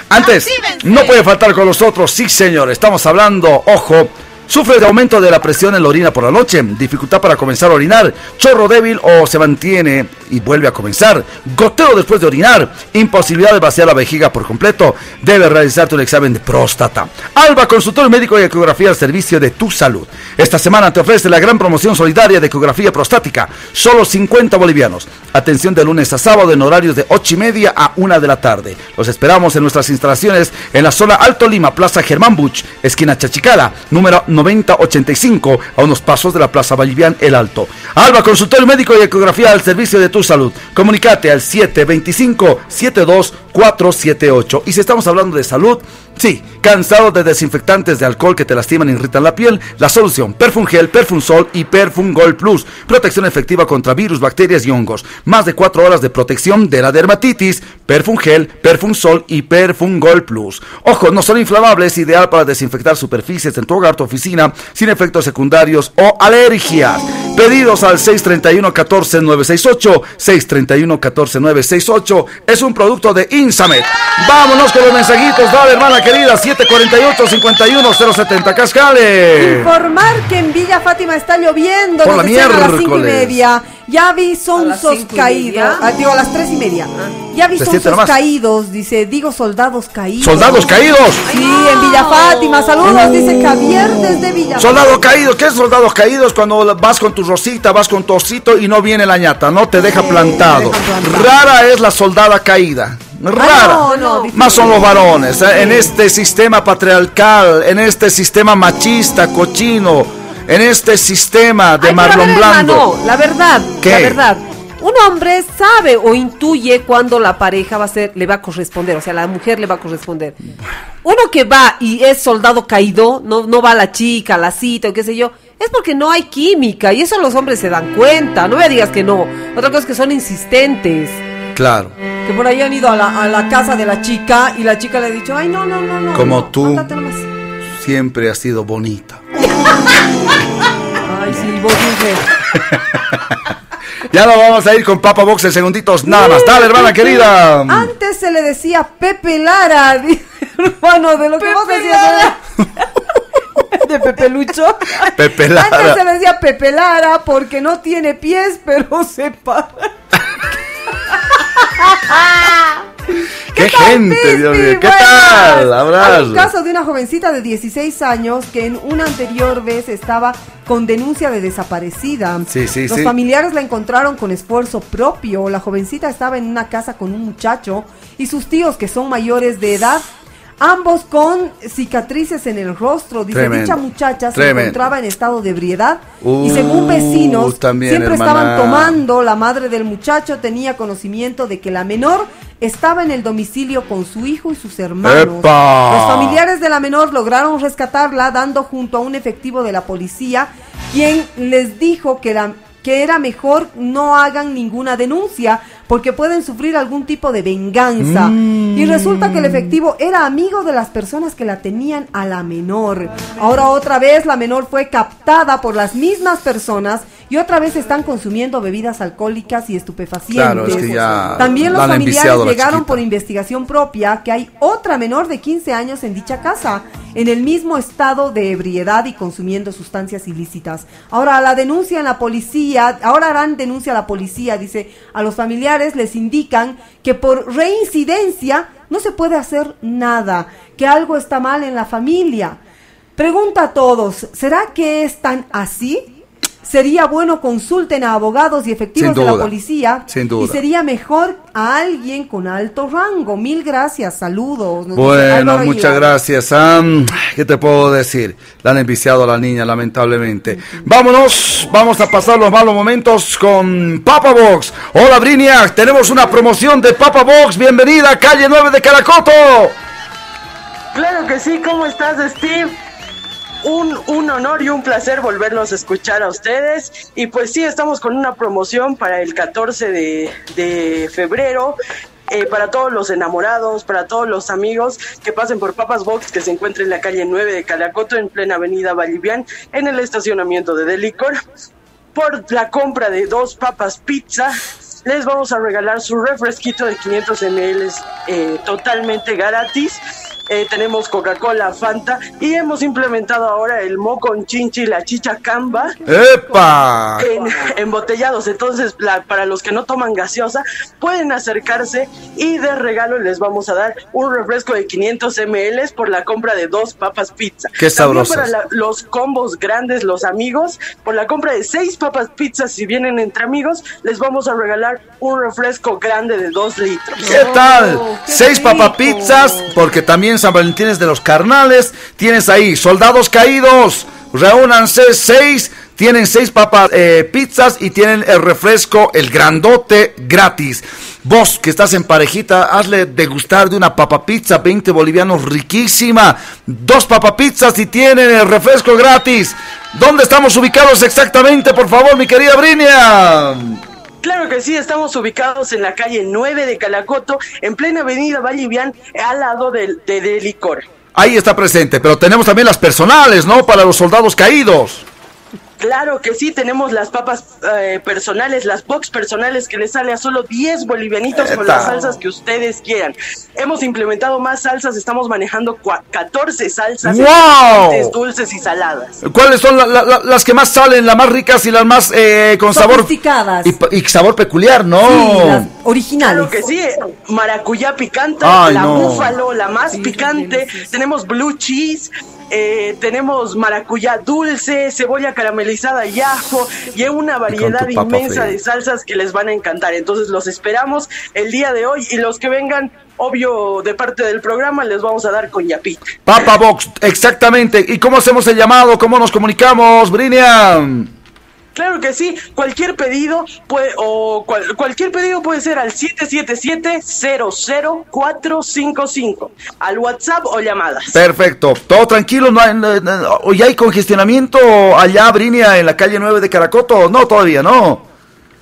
Antes, no puede faltar con nosotros, sí señor, estamos hablando, ojo, Sufre de aumento de la presión en la orina por la noche, dificultad para comenzar a orinar, chorro débil o se mantiene y vuelve a comenzar, goteo después de orinar, imposibilidad de vaciar la vejiga por completo, debe realizarte un examen de próstata. Alba, consultor médico y ecografía al servicio de tu salud. Esta semana te ofrece la gran promoción solidaria de ecografía prostática, solo 50 bolivianos. Atención de lunes a sábado en horarios de 8 y media a 1 de la tarde. Los esperamos en nuestras instalaciones en la zona Alto Lima, Plaza Germán Buch, esquina Chachicala, número 9085 a unos pasos de la Plaza Bolivian El Alto. Alba, consultorio médico y ecografía al servicio de tu salud. Comunicate al 725 72478. Y si estamos hablando de salud, Sí, cansado de desinfectantes de alcohol que te lastiman e irritan la piel, la solución Perfungel, Perfumsol y Perfungol Plus. Protección efectiva contra virus, bacterias y hongos. Más de 4 horas de protección de la dermatitis. Perfungel, Perfumsol y Perfungol Plus. Ojo, no son inflamables, ideal para desinfectar superficies en tu hogar, tu oficina, sin efectos secundarios o alergias. Pedidos al 631 14 968, 631 14 968. Es un producto de Insamet. Vámonos con los mensajitos, dale hermana querida, 748-51-070 Cascales. Informar que en Villa Fátima está lloviendo Por la las cinco y media. Ya vi sonsos caídos. Ah, digo, a las tres y media. Ah. Ya vi sonsos caídos, dice, digo soldados caídos. ¿Soldados caídos? Sí, en Villa Fátima. Saludos, dice Javier desde Villa Soldados caídos, ¿qué es soldados caídos? Cuando vas con tu rosita, vas con tu osito y no viene la ñata, no te deja plantado. Rara es la soldada caída rara. Más son los varones. ¿eh? En este sistema patriarcal, en este sistema machista, cochino, en este sistema de Marlon Blando. la verdad, la verdad. Un hombre sabe o intuye cuando la pareja va a ser, le va a corresponder, o sea, la mujer le va a corresponder. Uno que va y es soldado caído, no, no va a la chica, a la cita o qué sé yo, es porque no hay química y eso los hombres se dan cuenta. No me digas que no. Otra cosa es que son insistentes. Claro. Que por ahí han ido a la, casa de la chica y la chica le ha dicho, ay, no, no, no, no. Como tú siempre has sido bonita. Ay, sí, vos Ya no vamos a ir con Papa Box en segunditos, nada más. Dale, hermana querida. Antes se le decía Pepe Lara, hermano, de lo que vos decías. De Pepe Lucho. Pepe Lara. Antes se le decía Pepe Lara porque no tiene pies, pero se para. ¡Qué, gente, Dios mío! ¿Qué tal? Abrazo. un caso de una jovencita de 16 años que en una anterior vez estaba con denuncia de desaparecida. Sí, sí, Los familiares la encontraron con esfuerzo propio. La jovencita estaba en una casa con un muchacho y sus tíos, que son mayores de edad, ambos con cicatrices en el rostro. Dice, dicha muchacha se encontraba en estado de ebriedad y según uh, vecinos siempre estaban tomando. La madre del muchacho tenía conocimiento de que la menor estaba en el domicilio con su hijo y sus hermanos. Los familiares de la menor lograron rescatarla dando junto a un efectivo de la policía quien les dijo que la que era mejor no hagan ninguna denuncia porque pueden sufrir algún tipo de venganza. Y resulta que el efectivo era amigo de las personas que la tenían a la menor. Ahora otra vez la menor fue captada por las mismas personas y otra vez están consumiendo bebidas alcohólicas y estupefacientes. También los familiares llegaron por investigación propia que hay otra menor de 15 años en dicha casa, en el mismo estado de ebriedad y consumiendo sustancias ilícitas. Ahora la denuncia en la policía, ahora harán denuncia a la policía, dice, a los familiares les indican que por reincidencia no se puede hacer nada, que algo está mal en la familia. Pregunta a todos, ¿será que es tan así? Sería bueno consulten a abogados y efectivos de la policía. Sin duda. Y sería mejor a alguien con alto rango. Mil gracias, saludos. bueno, muchas gracias. Sam. ¿Qué te puedo decir? La han enviciado a la niña, lamentablemente. Vámonos, vamos a pasar los malos momentos con Papa Box. Hola, Brinia, tenemos una promoción de Papa Box. Bienvenida, calle 9 de Caracoto. Claro que sí, ¿cómo estás, Steve? Un, un, honor y un placer volverlos a escuchar a ustedes. Y pues sí, estamos con una promoción para el 14 de, de febrero. Eh, para todos los enamorados, para todos los amigos que pasen por Papas Box, que se encuentra en la calle 9 de Calacoto, en plena avenida Valivian, en el estacionamiento de Delicor. Por la compra de dos papas pizza, les vamos a regalar su refresquito de 500 ml eh, totalmente gratis eh, tenemos Coca-Cola, Fanta y hemos implementado ahora el con chinchi y la chicha camba. ¡Epa! embotellados. Entonces, para los que no toman gaseosa, pueden acercarse y de regalo les vamos a dar un refresco de 500 ml por la compra de dos papas pizza. ¡Qué sabroso! para los combos grandes, los amigos, por la compra de seis papas pizza, si vienen entre amigos, les vamos a regalar un refresco grande de dos litros. ¿Qué tal? Oh, seis papas pizzas, porque también San Valentín de los carnales. Tienes ahí soldados caídos. Reúnanse seis. Tienen seis papas eh, pizzas y tienen el refresco, el grandote, gratis. Vos que estás en parejita, hazle degustar de una papa pizza, 20 bolivianos, riquísima. Dos papa pizzas y tienen el refresco gratis. ¿Dónde estamos ubicados exactamente, por favor, mi querida Brinia? Claro que sí, estamos ubicados en la calle 9 de Calacoto, en plena avenida Vallivian, al lado del de, de licor. Ahí está presente, pero tenemos también las personales, ¿no? Para los soldados caídos. Claro que sí, tenemos las papas eh, personales, las box personales que les sale a solo 10 bolivianitos con las salsas que ustedes quieran. Hemos implementado más salsas, estamos manejando 14 salsas wow. dulces y saladas. ¿Cuáles son las que más salen, las más ricas y las más eh, con sabor y, y, sabor peculiar, no? Sí, las originales. Claro que sí, maracuyá picante, la búfalo, la más picante, tenemos blue cheese, eh, tenemos maracuyá dulce, cebolla caramelizada y ajo, y una variedad inmensa de salsas que les van a encantar. Entonces los esperamos el día de hoy y los que vengan obvio de parte del programa les vamos a dar con Yapi. Papa Box, exactamente. ¿Y cómo hacemos el llamado? ¿Cómo nos comunicamos, Brinian? Claro que sí, cualquier pedido puede, o cualquier pedido puede ser al 777-00455, al WhatsApp o llamadas. Perfecto, todo tranquilo, no hay, ¿ya hay congestionamiento allá, Brinia, en la calle 9 de Caracoto? No, todavía no.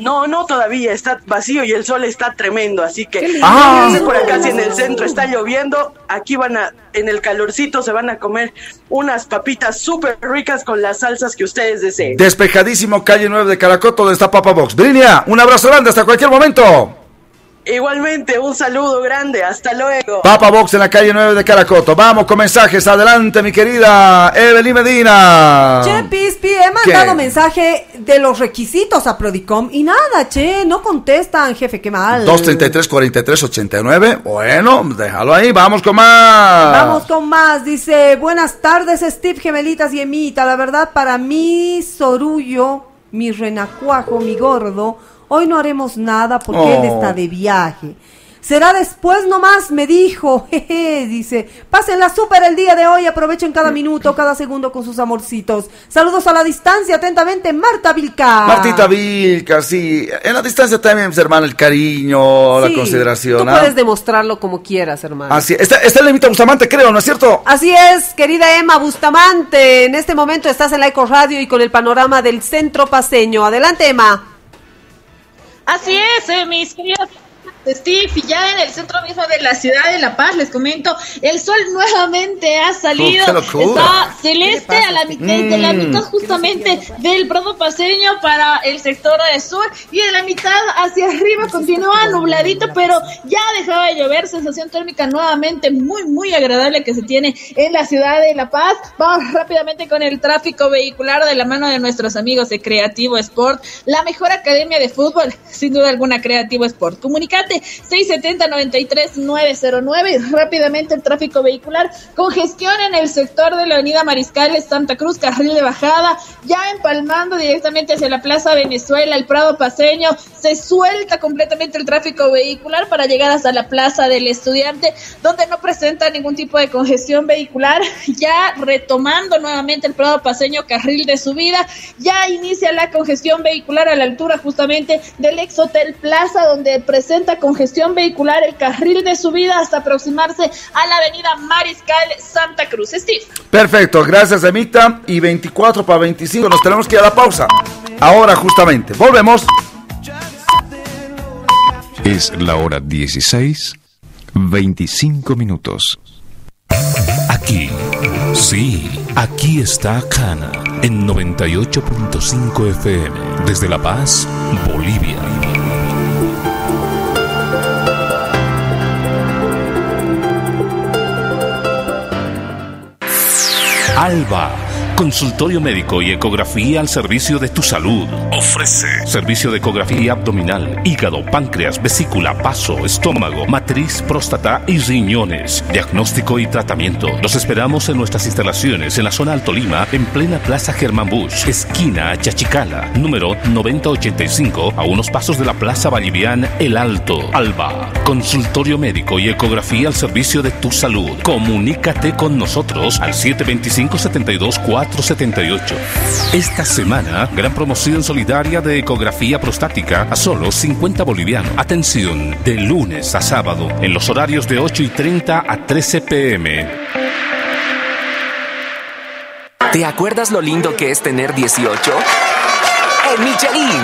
No, no todavía, está vacío y el sol está tremendo, así que ah. por acá si en el centro está lloviendo, aquí van a, en el calorcito se van a comer unas papitas súper ricas con las salsas que ustedes deseen. Despejadísimo, calle 9 de Caracoto, donde está Papa Box. Brinia, un abrazo grande, hasta cualquier momento. Igualmente, un saludo grande, hasta luego. Papa Box en la calle 9 de Caracoto. Vamos con mensajes, adelante mi querida Evelyn Medina. Che, Pispi, he mandado mensaje de los requisitos a Prodicom y nada, che, no contestan, jefe, qué mal. 233 43 89. Bueno, déjalo ahí, vamos con más. Vamos con más, dice, buenas tardes Steve, gemelitas y Emita. La verdad, para mí, Sorullo, mi renacuajo, mi gordo Hoy no haremos nada porque él está oh. de viaje. Será después nomás, me dijo. Jeje, dice, pásenla súper el día de hoy, aprovechen cada minuto, cada segundo con sus amorcitos. Saludos a la distancia, atentamente, Marta Vilca. Martita Vilca, sí. En la distancia también, pues, hermano, el cariño, la consideración. Tú ¿ah? puedes demostrarlo como quieras, hermano. Así, esta, esta es la Emita Bustamante, creo, ¿no es cierto? Así es, querida Emma Bustamante. En este momento estás en la Eco Radio y con el panorama del centro paseño. Adelante, Emma. Así es, eh, mis queridos Steve, y ya en el centro mismo de la ciudad de La Paz, les comento, el sol nuevamente ha salido, está celeste a la mitad, de la mm. mitad justamente del Prado Paseño para el sector de sur y de la mitad hacia arriba continúa nubladito, pero ya dejaba de llover, sensación térmica nuevamente muy, muy agradable que se tiene en la ciudad de La Paz. Vamos rápidamente con el tráfico vehicular de la mano de nuestros amigos de Creativo Sport, la mejor academia de fútbol, sin duda alguna Creativo Sport. Comunicate 670-93-909. Rápidamente el tráfico vehicular. Congestión en el sector de la avenida Mariscales, Santa Cruz, carril de bajada. Ya empalmando directamente hacia la Plaza Venezuela, el Prado Paseño. Se suelta completamente el tráfico vehicular para llegar hasta la Plaza del Estudiante, donde no presenta ningún tipo de congestión vehicular. Ya retomando nuevamente el Prado Paseño, carril de subida. Ya inicia la congestión vehicular a la altura justamente del ex Hotel Plaza, donde presenta congestión vehicular el carril de subida hasta aproximarse a la avenida Mariscal Santa Cruz. Steve. Perfecto, gracias Emita. Y 24 para 25 nos tenemos que ir a la pausa. Ahora justamente, volvemos. Es la hora 16, 25 minutos. Aquí, sí, aquí está Cana en 98.5 FM desde La Paz, Bolivia. Alba Consultorio médico y ecografía al servicio de tu salud. Ofrece servicio de ecografía abdominal, hígado, páncreas, vesícula, paso, estómago, matriz, próstata y riñones. Diagnóstico y tratamiento. Los esperamos en nuestras instalaciones en la zona Alto Lima, en plena Plaza Germán Bush, esquina Chachicala, número 9085, a unos pasos de la Plaza Bolivian El Alto, Alba. Consultorio médico y ecografía al servicio de tu salud. Comunícate con nosotros al 725 724 478. Esta semana, gran promoción solidaria de ecografía prostática a solo 50 bolivianos. Atención, de lunes a sábado, en los horarios de 8 y 30 a 13 pm. ¿Te acuerdas lo lindo que es tener 18? En Michelin,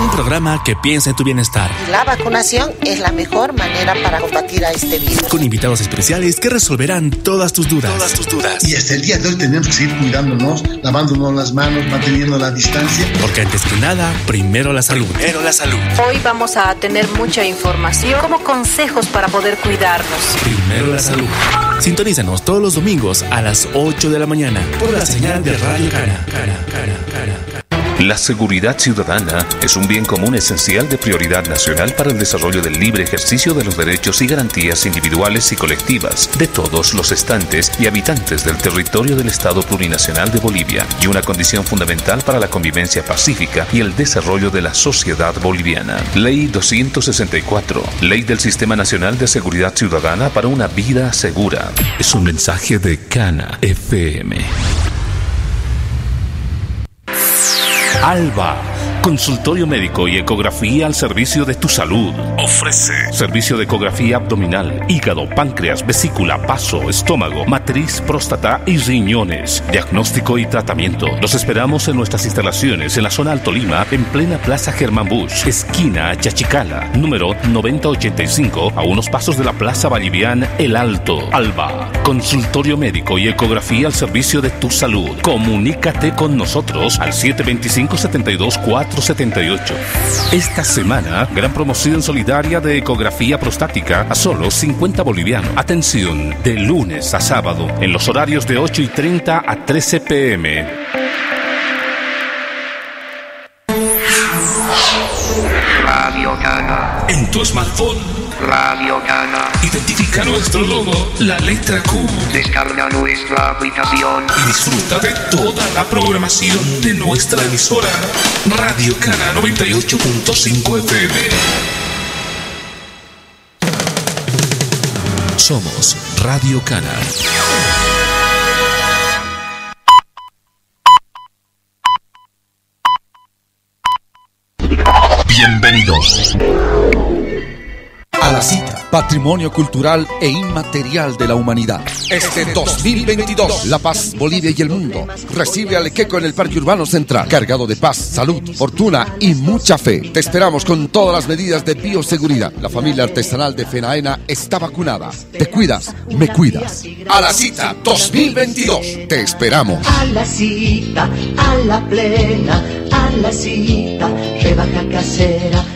Un programa que piensa en tu bienestar. La vacunación es la mejor manera para combatir a este virus. Con invitados especiales que resolverán todas tus dudas. Todas tus dudas. Y hasta el día de hoy tenemos que seguir cuidándonos, lavándonos las manos, manteniendo la distancia. Porque antes que nada, primero la salud. Primero la salud. Hoy vamos a tener mucha información como consejos para poder cuidarnos. Primero la salud. Sintonízanos todos los domingos a las 8 de la mañana por la señal de Radio Cana. Cana, Cana, Cana. La seguridad ciudadana es un bien común esencial de prioridad nacional para el desarrollo del libre ejercicio de los derechos y garantías individuales y colectivas de todos los estantes y habitantes del territorio del Estado plurinacional de Bolivia y una condición fundamental para la convivencia pacífica y el desarrollo de la sociedad boliviana. Ley 264, Ley del Sistema Nacional de Seguridad Ciudadana para una vida segura. Es un mensaje de Cana FM. Alba Consultorio médico y ecografía al servicio de tu salud. Ofrece servicio de ecografía abdominal, hígado, páncreas, vesícula, paso, estómago, matriz, próstata y riñones. Diagnóstico y tratamiento. Los esperamos en nuestras instalaciones en la zona Alto Lima, en plena Plaza Germán Bush, esquina Chachicala, número 9085, a unos pasos de la Plaza Bolivian El Alto, Alba. Consultorio médico y ecografía al servicio de tu salud. Comunícate con nosotros al 725 72 78. Esta semana, gran promoción solidaria de ecografía prostática a solo 50 bolivianos. Atención, de lunes a sábado, en los horarios de 8 y 30 a 13 pm. Radio Gana. En tu smartphone. Radio Gana. Identifica nuestro logo, la letra Q. Descarga nuestra aplicación. Y disfruta de toda la programación de nuestra emisora. Radio Cana 98.5 FM. Somos Radio Cana. Bienvenidos a la cita, patrimonio cultural e inmaterial de la humanidad. Este 2022, La Paz, Bolivia y el mundo recibe al Equeco en el Parque Urbano Central, cargado de paz, salud, fortuna y mucha fe. Te esperamos con todas las medidas de bioseguridad. La familia artesanal de Fenaena está vacunada. Te cuidas, me cuidas. A la cita 2022, te esperamos. A la cita, a la plena, a la cita, rebaja casera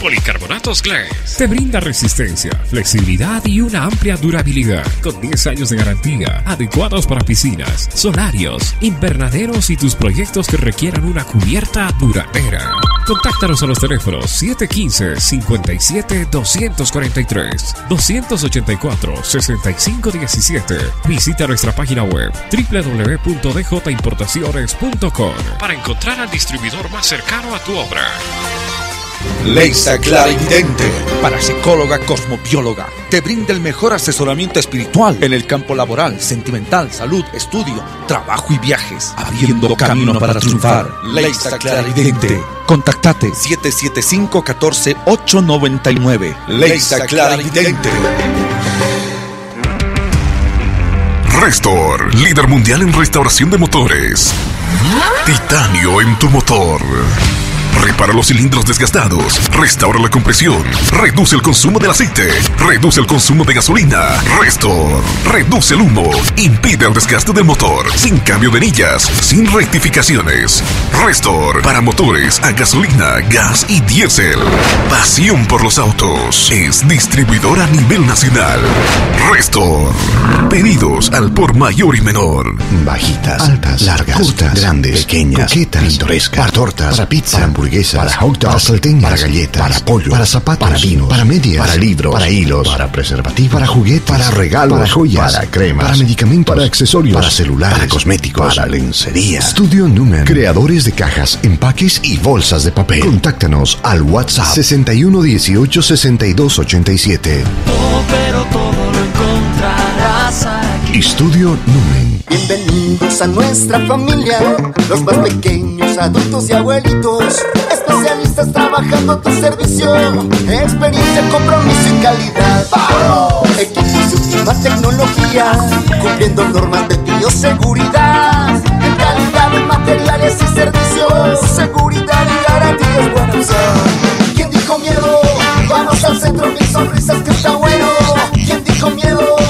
Policarbonatos Glass te brinda resistencia, flexibilidad y una amplia durabilidad con 10 años de garantía, adecuados para piscinas, solarios, invernaderos y tus proyectos que requieran una cubierta duradera. Contáctanos a los teléfonos 715-57-243, 284-6517. Visita nuestra página web www.djimportaciones.com para encontrar al distribuidor más cercano a tu obra. Leisa Clarividente, parapsicóloga cosmobióloga, te brinda el mejor asesoramiento espiritual en el campo laboral, sentimental, salud, estudio, trabajo y viajes, abriendo camino para triunfar. Leisa Clarividente, contactate 775-14-899. Leisa Clarividente. Restor, líder mundial en restauración de motores. Titanio en tu motor. Repara los cilindros desgastados, restaura la compresión, reduce el consumo del aceite, reduce el consumo de gasolina, Restor, reduce el humo, impide el desgaste del motor, sin cambio de anillas, sin rectificaciones. Restor, para motores a gasolina, gas y diésel. Pasión por los autos. Es distribuidor a nivel nacional. Restor. Pedidos al por mayor y menor. Bajitas, altas, largas, cortas, grandes, pequeñas, coquetas, pintorescas, para tortas, para pizza, para hamburguesas, para hot dogs, para para galletas, para pollo, para zapatos, para vinos, para medias, para libros, para hilos, para preservativos, para juguetes, para regalos, para joyas, para cremas, para medicamentos, para accesorios, para celulares, para cosméticos, para lencería. Studio Numen, creadores de cajas, empaques y bolsas de papel. Contáctanos al WhatsApp 61 18 62 87. pero todo lo encontrarás aquí. Estudio Numen. Bienvenidos a nuestra familia, los más pequeños, adultos y abuelitos, especialistas trabajando a tu servicio, experiencia, compromiso y calidad. ¡Vamos! Equipos de última tecnología, cumpliendo normas de bioseguridad, en calidad de materiales y servicios, seguridad y garantías buena ¿Quién dijo miedo? Vamos al centro, mil sonrisas que está bueno. ¿Quién dijo miedo?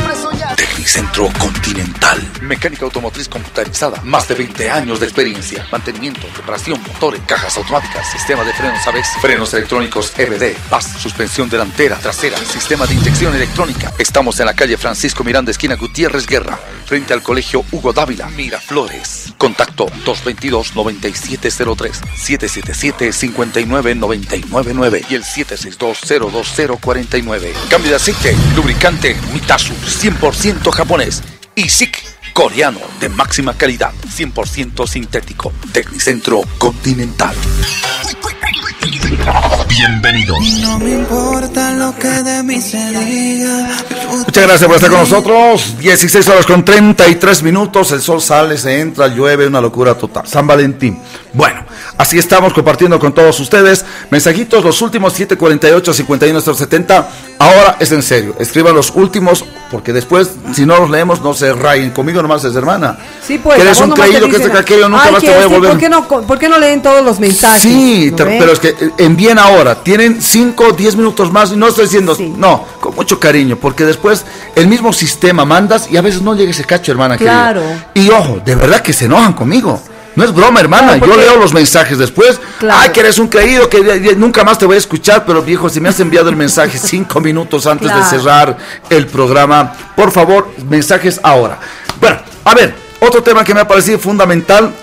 Tecnicentro Continental. Mecánica automotriz computarizada. Más de 20 años de experiencia. Mantenimiento, reparación, motores, cajas automáticas, sistema de frenos ABS, frenos electrónicos EBD, PAS, suspensión delantera, trasera, sistema de inyección electrónica. Estamos en la calle Francisco Miranda, esquina Gutiérrez Guerra, frente al colegio Hugo Dávila, Miraflores. Contacto 222-9703, 777-59999 y el 762-02049. Cambio de aceite, lubricante Mitasu, 100% japonés. Y SIC, coreano, de máxima calidad, 100% sintético. Tecnicentro Continental. Bienvenido. No me importa lo que de mí se diga. Muchas gracias por estar con nosotros. 16 horas con 33 minutos. El sol sale, se entra, llueve, una locura total. San Valentín. Bueno, así estamos compartiendo con todos ustedes. Mensajitos, los últimos 748 51 070. Ahora es en serio. Escriban los últimos, porque después, si no los leemos, no se rayen. Conmigo nomás es hermana. Sí, pues. Que eres un creído, que este aquello, nunca Ay, más te voy a volver. ¿por qué, no, ¿Por qué no leen todos los mensajes? Sí, ¿No te- ve? pero es que eh, envíen ahora. Tienen 5, 10 minutos más. Y no estoy diciendo, no, con mucho cariño, porque después el mismo sistema mandas y a veces no llega ese cacho, hermana. querida. Claro. Y ojo, de verdad que se enojan conmigo. No es broma, hermana. Yo leo los mensajes después. Claro. Ay, que eres un creído, que nunca más te voy a escuchar. Pero viejo, si me has enviado el mensaje cinco minutos antes Claro. de cerrar el programa, por favor, mensajes ahora. Bueno, a ver, otro tema que me ha parecido fundamental.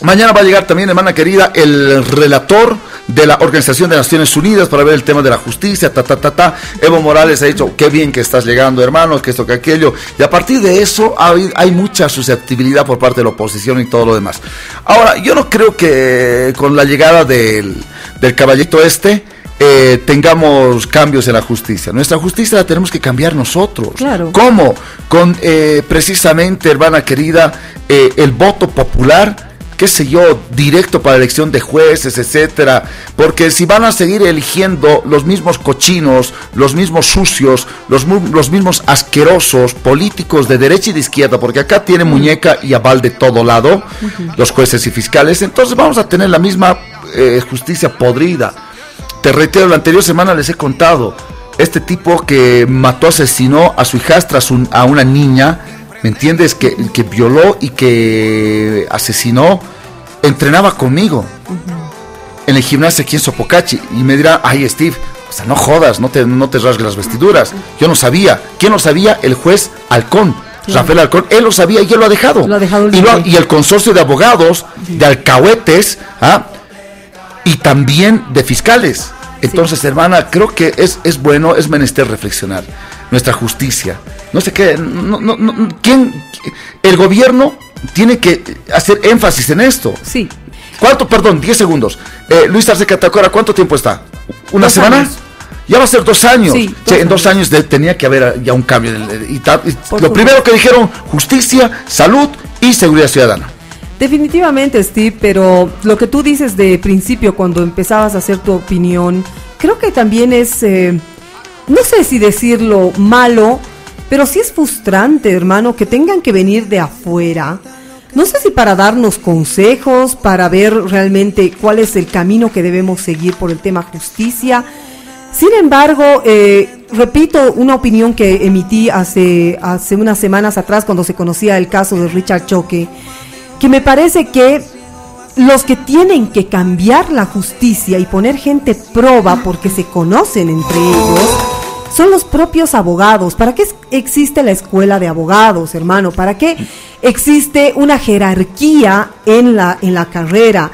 Mañana va a llegar también, hermana querida, el relator de la Organización de Naciones Unidas para ver el tema de la justicia, ta, ta, ta, ta. Evo Morales ha dicho, qué bien que estás llegando, hermano, que esto, que aquello. Y a partir de eso hay, hay mucha susceptibilidad por parte de la oposición y todo lo demás. Ahora, yo no creo que con la llegada del, del caballito este, eh, tengamos cambios en la justicia. Nuestra justicia la tenemos que cambiar nosotros. Claro. ¿Cómo? Con eh, precisamente, hermana querida, eh, el voto popular qué sé yo, directo para elección de jueces, etcétera, porque si van a seguir eligiendo los mismos cochinos, los mismos sucios, los, los mismos asquerosos políticos de derecha y de izquierda, porque acá tiene muñeca y aval de todo lado, los jueces y fiscales, entonces vamos a tener la misma eh, justicia podrida. Te reitero, la anterior semana les he contado, este tipo que mató, asesinó a su hijastra, a, su- a una niña, ¿me entiendes? Que, que violó y que asesinó, entrenaba conmigo en el gimnasio aquí en Sopocachi. Y me dirá, ay Steve, o sea, no jodas, no te, no te rasgues las vestiduras. Yo no sabía. ¿Quién lo sabía? El juez Halcón. Claro. Rafael Halcón, él lo sabía y él lo ha dejado. Lo ha dejado y, lo- libre. y el consorcio de abogados, de alcahuetes, ¿ah? y también de fiscales. Entonces, hermana, creo que es, es bueno, es menester reflexionar. Nuestra justicia. No sé qué, no, no, no, ¿quién? El gobierno tiene que hacer énfasis en esto. Sí. ¿Cuánto, perdón, 10 segundos. Eh, Luis Arce Catacora, ¿cuánto tiempo está? ¿Una Dos semana? años. Ya va a ser dos años. Sí, en dos años de- tenía que haber ya un cambio. el- y lo primero que dijeron, justicia, salud y seguridad ciudadana. Definitivamente, Steve, pero lo que tú dices de principio cuando empezabas a hacer tu opinión, creo que también es, eh, no sé si decirlo malo, pero sí es frustrante, hermano, que tengan que venir de afuera. No sé si para darnos consejos, para ver realmente cuál es el camino que debemos seguir por el tema justicia. Sin embargo, eh, repito una opinión que emití hace, hace unas semanas atrás cuando se conocía el caso de Richard Choque, que me parece que los que tienen que cambiar la justicia y poner gente proba porque se conocen entre ellos son los propios abogados. ¿Para qué existe la escuela de abogados, hermano? ¿Para qué existe una jerarquía en la, en la carrera?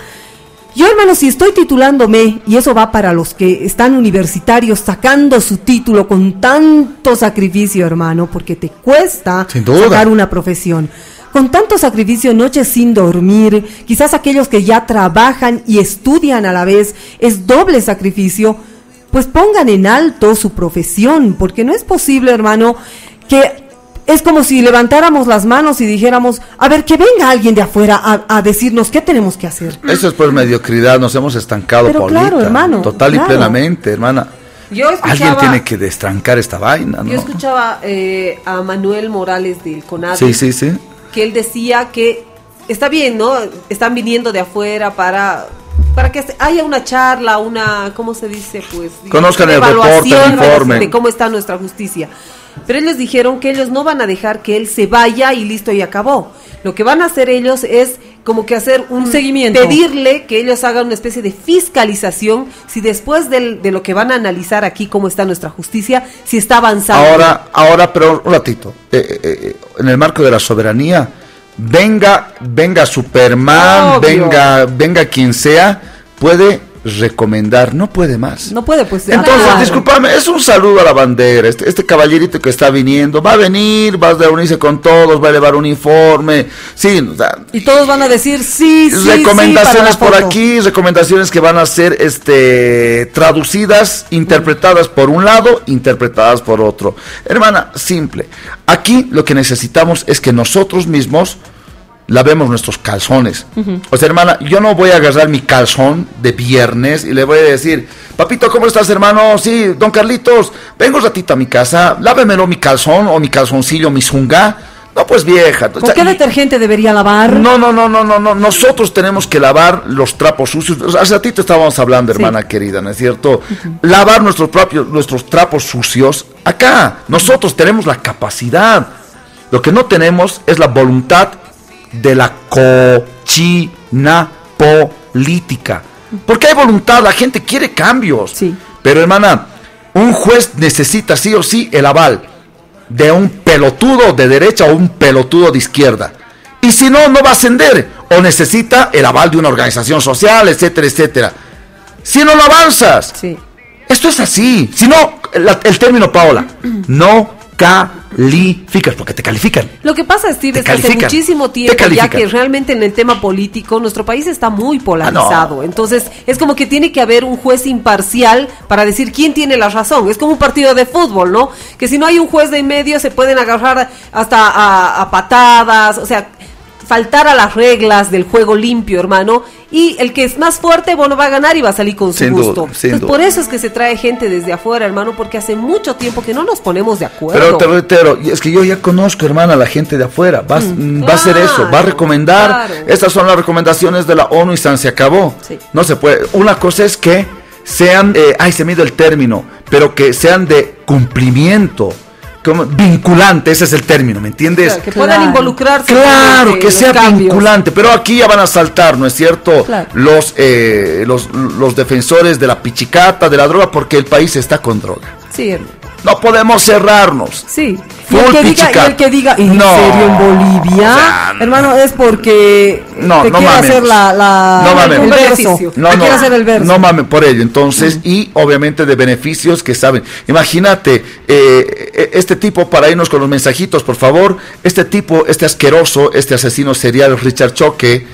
Yo, hermano, si estoy titulándome, y eso va para los que están universitarios sacando su título con tanto sacrificio, hermano, porque te cuesta sacar una profesión. Con tanto sacrificio, noches sin dormir, quizás aquellos que ya trabajan y estudian a la vez, es doble sacrificio, pues pongan en alto su profesión, porque no es posible, hermano, que es como si levantáramos las manos y dijéramos, a ver, que venga alguien de afuera a, decirnos qué tenemos que hacer. Eso es pues mediocridad, nos hemos estancado, Pero claro, hermano. Total y plenamente, hermana. Alguien tiene que destrancar esta vaina, ¿no? Yo escuchaba eh, a Manuel Morales del CONADE. Sí, sí, sí. Que él decía que está bien, ¿no? Están viniendo de afuera para para que haya una charla, una, ¿cómo se dice? Pues conozcan el reporte, el informe de cómo está nuestra justicia. Pero ellos dijeron que ellos no van a dejar que él se vaya y listo y acabó. Lo que van a hacer ellos es como que hacer un, seguimiento, pedirle que ellos hagan una especie de fiscalización si después de lo que van a analizar aquí cómo está nuestra justicia, si está avanzando. Ahora, ahora, pero un ratito, eh, eh, eh, en el marco de la soberanía, venga, venga Superman, venga, venga quien sea, puede recomendar, no puede más. No puede, pues. Entonces, discúlpame, es un saludo a la bandera. Este, este caballerito que está viniendo va a venir, va a reunirse con todos, va a llevar un informe. Sí, y todos van a decir sí, sí. Recomendaciones por aquí, recomendaciones que van a ser este traducidas, interpretadas por un lado, interpretadas por otro. Hermana, simple. Aquí lo que necesitamos es que nosotros mismos lavemos nuestros calzones. O sea, hermana, yo no voy a agarrar mi calzón de viernes y le voy a decir, papito, ¿cómo estás, hermano? Sí, don Carlitos, vengo un ratito a mi casa, lávemelo mi calzón o mi calzoncillo, mi zunga. No, pues vieja. ¿Con qué detergente debería lavar? No, no, no, no, no, no. Nosotros tenemos que lavar los trapos sucios. Hace ratito estábamos hablando, hermana querida, ¿no es cierto? Lavar nuestros propios, nuestros trapos sucios acá. Nosotros tenemos la capacidad. Lo que no tenemos es la voluntad de la cochina política. Porque hay voluntad, la gente quiere cambios. Sí. Pero hermana, un juez necesita sí o sí el aval de un pelotudo de derecha o un pelotudo de izquierda. Y si no, no va a ascender. O necesita el aval de una organización social, etcétera, etcétera. Si no lo avanzas. Sí. Esto es así. Si no, el término Paola, no calificas, porque te califican. Lo que pasa, Steve, es que hace muchísimo tiempo, ya que realmente en el tema político nuestro país está muy ah, polarizado. Entonces, es como que tiene que haber un juez imparcial para decir quién tiene la razón. Es como un partido de fútbol, ¿no? Que si no hay un juez de en medio, se pueden agarrar hasta a, a patadas. O sea, faltar a las reglas del juego limpio, hermano, y el que es más fuerte, bueno, va a ganar y va a salir con su gusto. por eso es que se trae gente desde afuera, hermano, porque hace mucho tiempo que no nos ponemos de acuerdo. Pero te reitero, es que yo ya conozco, hermana, a la gente de afuera. Va, mm, va a hacer eso, va a recomendar. Estas son las recomendaciones de la ONU y se acabó. No se puede. Una cosa es que sean, eh, ay, se me el término, pero que sean de cumplimiento como vinculante, ese es el término, ¿me entiendes? que puedan involucrarse. Claro, que sea vinculante, pero aquí ya van a saltar, ¿no es cierto? Los, eh, los, los defensores de la pichicata, de la droga, porque el país está con droga. Sí, no podemos cerrarnos. Sí. Y el, que diga, y el que diga, ¿en serio en Bolivia? hermano, es porque no, te no quiere hacer la, la no mames. el verso. No, no, hacer el verso. No mames por ello. Entonces, y obviamente de beneficios que saben. Imagínate, eh, e, este tipo, para irnos con los mensajitos, por favor, este tipo, este asqueroso, este asesino serial, Richard Choque,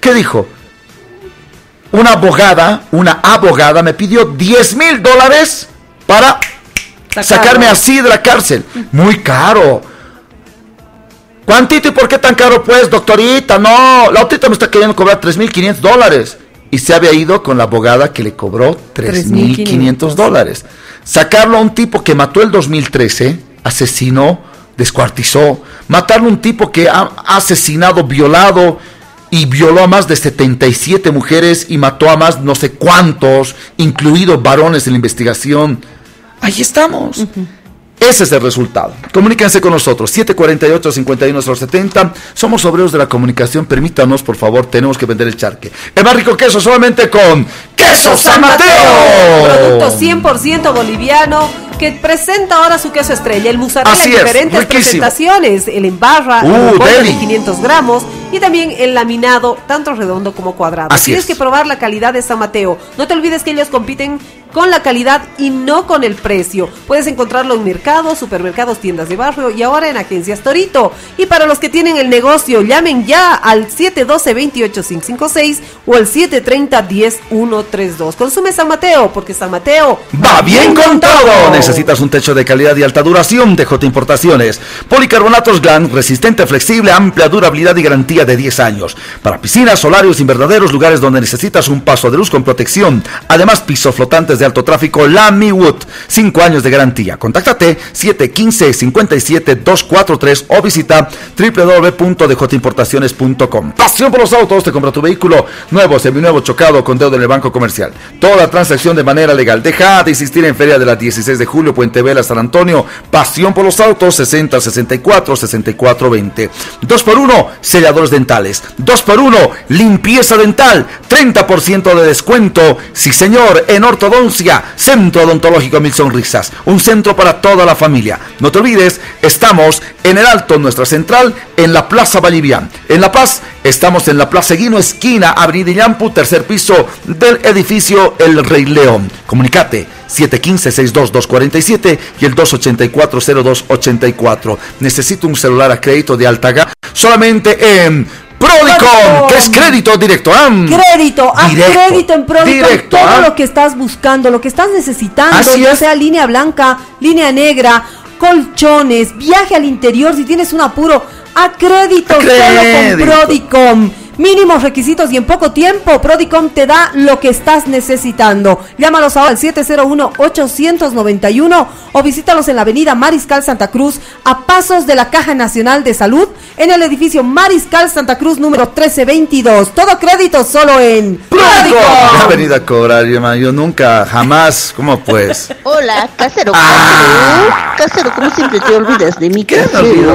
¿qué dijo? Una abogada, una abogada me pidió 10 mil dólares para sacarme así de la cárcel. Muy caro. ¿Cuántito y por qué tan caro pues, doctorita? No, la otrita me está queriendo cobrar 3.500 dólares. Y se había ido con la abogada que le cobró 3.500 dólares. Sacarlo a un tipo que mató el 2013, asesinó, descuartizó. Matarlo a un tipo que ha asesinado, violado y violó a más de 77 mujeres y mató a más no sé cuántos, incluidos varones en la investigación Ahí estamos. Ese es el resultado. Comuníquense con nosotros, 748-5170. Somos obreros de la comunicación. Permítanos, por favor, tenemos que vender el charque. El más rico queso solamente con Queso San Mateo. Producto 100% boliviano que presenta ahora su queso estrella. El mozzarella en diferentes presentaciones. El en barra, uh, el de 500 gramos y también el laminado, tanto redondo como cuadrado. Así Tienes que probar la calidad de San Mateo. No te olvides que ellos compiten con la calidad y no con el precio. Puedes encontrarlo en mercados, supermercados, tiendas de barrio y ahora en agencias Torito. Y para los que tienen el negocio, llamen ya al 712-28556 o al 730-10132. Consume San Mateo, porque San Mateo va bien con todo. Necesitas un techo de calidad y alta duración de J Importaciones. Policarbonatos GLAN, resistente, flexible, amplia durabilidad y garantía de 10 años. Para piscinas, solarios, invernaderos, lugares donde necesitas un paso de luz con protección. Además, pisos flotantes de alto tráfico, Lamy Wood. 5 años de garantía. Contáctate 715-57-243 o visita www.djimportaciones.com. Pasión por los autos, te compra tu vehículo nuevo, seminuevo, chocado con deuda en el banco comercial. Toda transacción de manera legal. Deja de insistir en Feria de la 16 de julio, Puente Vela, San Antonio. Pasión por los autos, 60 64 64 20. 2 por 1 selladores dentales. 2 por 1 limpieza dental. 30% de descuento. Sí, señor, en ortodoncia. Centro Odontológico Mil Sonrisas. Un centro para toda la familia. No te olvides, estamos en el Alto, nuestra central, en la Plaza Bolivian. En La Paz, estamos en la Plaza Guino, esquina Avenida Yampu, tercer piso del edificio El Rey León. Comunicate 715-62247 y el 284-0284. Necesito un celular a crédito de alta gama solamente en Prodicom, que es crédito directo. ¿ah? crédito, a crédito en Prodicom. todo lo que estás buscando, lo que estás necesitando, ya sea línea blanca, línea negra, colchones, viaje al interior, si tienes un apuro, a crédito, solo con Prodicom. Mínimos requisitos y en poco tiempo Prodicom te da lo que estás necesitando. Llámalos ahora al 701-891 o visítalos en la avenida Mariscal Santa Cruz a pasos de la Caja Nacional de Salud en el edificio Mariscal Santa Cruz número 1322. Todo crédito solo en Prodicom. Ha venido a cobrar, yo nunca, jamás, ¿cómo pues? Hola, casero. Ah. Casero, ¿cómo siempre te olvidas de mi casero?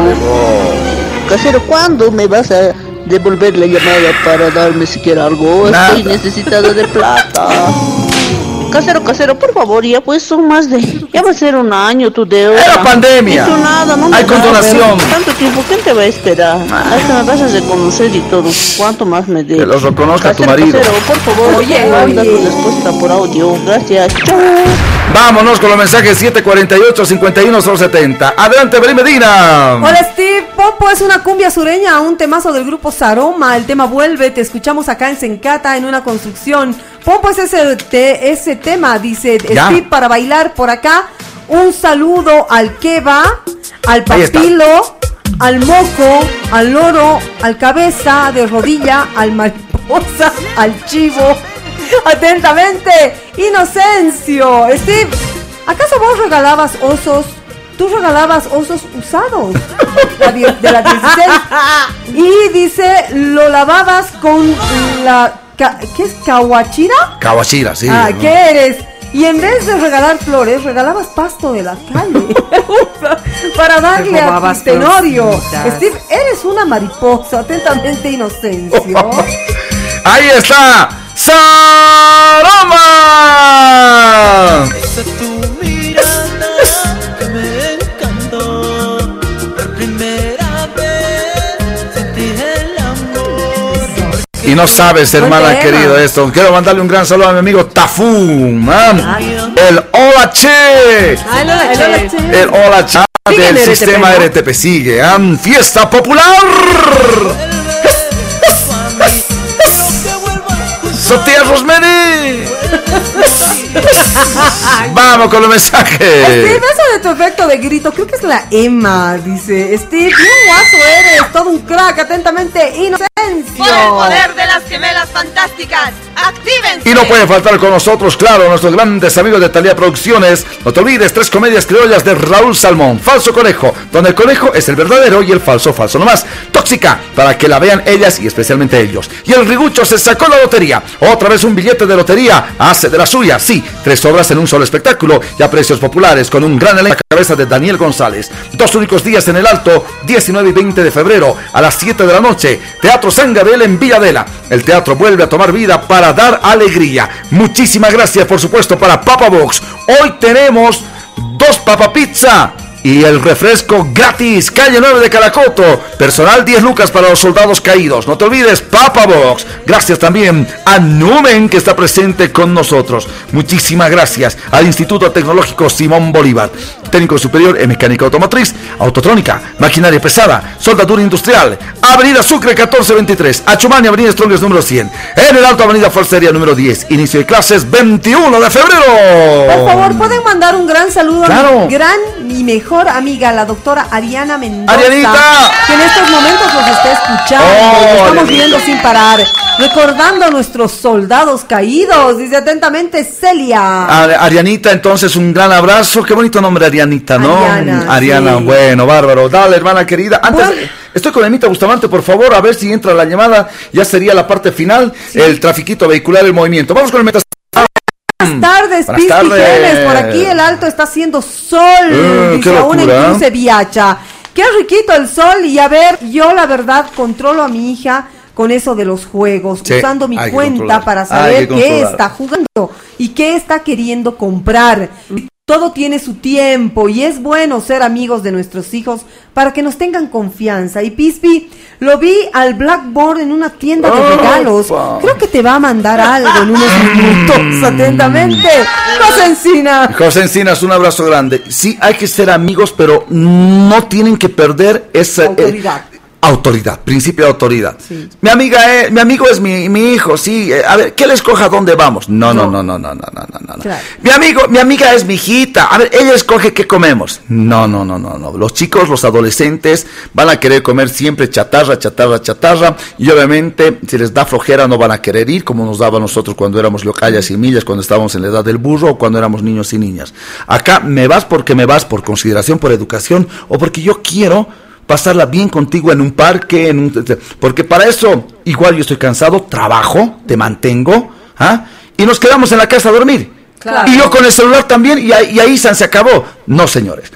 Casero, ¿cuándo me vas a devolver la llamada para darme siquiera algo. Estoy necesitado de plata. Casero, casero, por favor, ya pues son más de... Ya va a ser un año tu deuda. Era pandemia. No nada, no Hay condonación. Tanto tiempo, ¿quién te va a esperar? Ah. Hasta me vas a reconocer y todo. ¿Cuánto más me debes? Que los reconozca tu marido. Casero, por favor, oye, manda tu respuesta por audio. Gracias. Chao. Vámonos con los mensajes 748-51070. Adelante, Belín Medina. Hola, Steve. Popo es una cumbia sureña, un temazo del grupo Saroma. El tema vuelve. Te escuchamos acá en Sencata, en una construcción. Popo es ese, ese tema, dice Steve, para bailar por acá. Un saludo al Keba, al Papilo, al Moco, al Loro, al Cabeza de Rodilla, al Mariposa, al Chivo Atentamente, Inocencio. Steve, ¿acaso vos regalabas osos? Tú regalabas osos usados de la 16 y dice, lo lavabas con la... ¿Qué es? ¿Kawachira? Kawachira, sí. Ah, ¿qué eres? Y en vez de regalar flores, regalabas pasto de la calle para darle a tu tenorio. Steve, eres una mariposa, atentamente inocencio. Ahí está. Saroma. Y no sabes, hermana querido, esto. Quiero mandarle un gran saludo a mi amigo Tafum. El Hola Che. El Hola Che del sistema RTP sigue. Fiesta popular. Sofía Rosemary. Vamos con los mensajes. Steve, eso de tu efecto de grito, creo que es la Emma. Dice, Steve, bien guaso eres, todo un crack, atentamente, inocencia. Por el poder de las gemelas fantásticas, actívense. Y no puede faltar con nosotros, claro, nuestros grandes amigos de Talía Producciones. No te olvides, tres comedias criollas de Raúl Salmón. Falso Conejo, donde el conejo es el verdadero y el falso, falso nomás. Tóxica, para que la vean ellas y especialmente ellos. Y el rigucho se sacó la lotería. Otra vez un billete de lotería. Hace de la suya, sí. Tres obras en un solo espectáculo y a precios populares con un gran elenco a cabeza de Daniel González. Dos únicos días en el Alto, 19 y 20 de febrero a las 7 de la noche. Teatro San Gabriel en Villadela. El teatro vuelve a tomar vida para dar alegría. Muchísimas gracias, por supuesto, para Papa Box. Hoy tenemos dos Papa Pizza y el refresco gratis. Calle 9 de Caracoto. Personal 10 lucas para los soldados caídos. No te olvides, Papa Box. Gracias también a Numen que está presente con nosotros. Muchísimas gracias al Instituto Tecnológico Simón Bolívar. Técnico superior en mecánica automotriz, autotrónica, maquinaria pesada, soldadura industrial. Avenida Sucre 1423, Achumani, Avenida Strongest número 100. En el Alto Avenida Forcería número 10. Inicio de clases 21 de febrero. Por favor, pueden mandar un gran saludo a mi gran y mejor amiga, la doctora Ariana Mendoza. ¡Arianita! Que en estos momentos nos está escuchando. Oh, estamos viendo sin parar. Recordando a nuestros soldados caídos. Dice atentamente Celia. Arianita, entonces un gran abrazo. Qué bonito nombre, Arianita, ¿no? Ariana, Ariana, sí. bueno, bárbaro. Dale, hermana querida. Antes, estoy con Emita Bustamante, por favor, a ver si entra la llamada. Ya sería la parte final, el trafiquito vehicular, el movimiento. Vamos con el meta. Buenas tardes, Buenas tardes. Por aquí el alto está haciendo sol. Eh, dice aún en. Cruce Viacha. Qué riquito el sol. Y a ver, yo la verdad controlo a mi hija con eso de los juegos, Sí, usando mi cuenta para saber qué está jugando y qué está queriendo comprar. Todo tiene su tiempo y es bueno ser amigos de nuestros hijos para que nos tengan confianza. Y Pispi, lo vi al Blackboard en una tienda de regalos. Creo que te va a mandar algo en unos minutos. Atentamente. José Encina. José Encinas, un abrazo grande. Sí, hay que ser amigos, pero no tienen que perder esa eh, Autoridad. principio de autoridad. Mi amiga, es- mi amigo es mi, mi hijo, sí. eh, a ver, que él escoja dónde vamos. No, no, no, no, no, no, no, no, no. Claro. Mi amigo, mi amiga es mi hijita. A ver, ella escoge qué comemos. No, no, no, no, no. Los chicos, los adolescentes van a querer comer siempre chatarra, chatarra, chatarra. Y obviamente, si les da flojera, no van a querer ir, como nos daba a nosotros cuando éramos locallas y millas, cuando estábamos en la edad del burro o cuando éramos niños y niñas. Acá me vas porque me vas, por consideración, por educación o porque yo quiero pasarla bien contigo en un parque, en un, porque para eso igual yo estoy cansado, trabajo, te mantengo, ¿ah? y nos quedamos en la casa a dormir. Claro. Y yo con el celular también, y ahí, y ahí San se acabó. No, señores.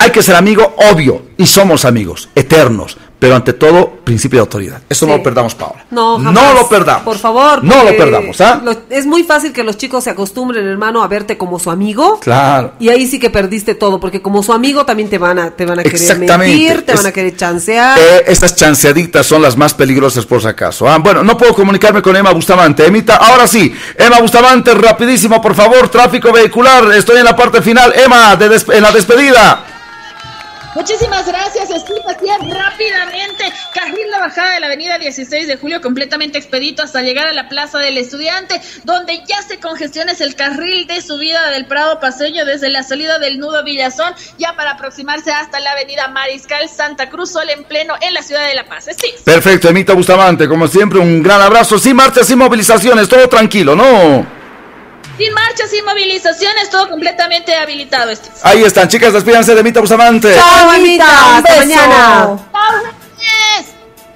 Hay que ser amigo, obvio, y somos amigos, eternos, pero ante todo, principio de autoridad. Eso no lo perdamos, Paola. No, jamás. No lo perdamos. Por favor. No lo perdamos, ¿ah? lo- es muy fácil que los chicos se acostumbren, hermano, a verte como su amigo. Claro. Y ahí sí que perdiste todo, porque como su amigo también te van a, te van a querer mentir, te Es- van a querer chancear. Eh, estas chanceaditas son las más peligrosas por si acaso. Ah, bueno, no puedo comunicarme con Emma Bustamante. Emita, ahora sí. Emma Bustamante, rapidísimo, por favor. Tráfico vehicular. Estoy en la parte final. Emma, de en la despedida. Muchísimas gracias, Steve. Así es, rápidamente. Carril de bajada de la avenida 16 de julio, completamente expedito hasta llegar a la Plaza del Estudiante, donde ya se congestiona es el carril de subida del Prado Paseño desde la salida del nudo Villazón, ya para aproximarse hasta la avenida Mariscal Santa Cruz, sol en pleno en la ciudad de La Paz. Steve. Perfecto, Emita Bustamante. Como siempre, un gran abrazo. Sin marchas, sin movilizaciones. Todo tranquilo, ¿no? Sin marchas, sin movilizaciones, todo completamente habilitado, Steve. Ahí están, chicas. Despídanse de Emita Bustamante. Chao, Anita. Hasta beso. mañana.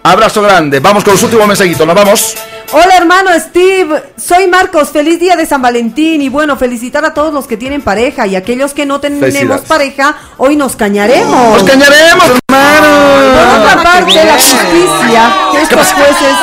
Abrazo grande. Vamos con los últimos mensajitos. Nos vamos. Hola hermano Steve, soy Marcos, feliz día de San Valentín y bueno, felicitar a todos los que tienen pareja y aquellos que no tenemos pareja, hoy nos cañaremos. ¡Nos cañaremos, hermano! Por otra parte, la justicia, estos jueces,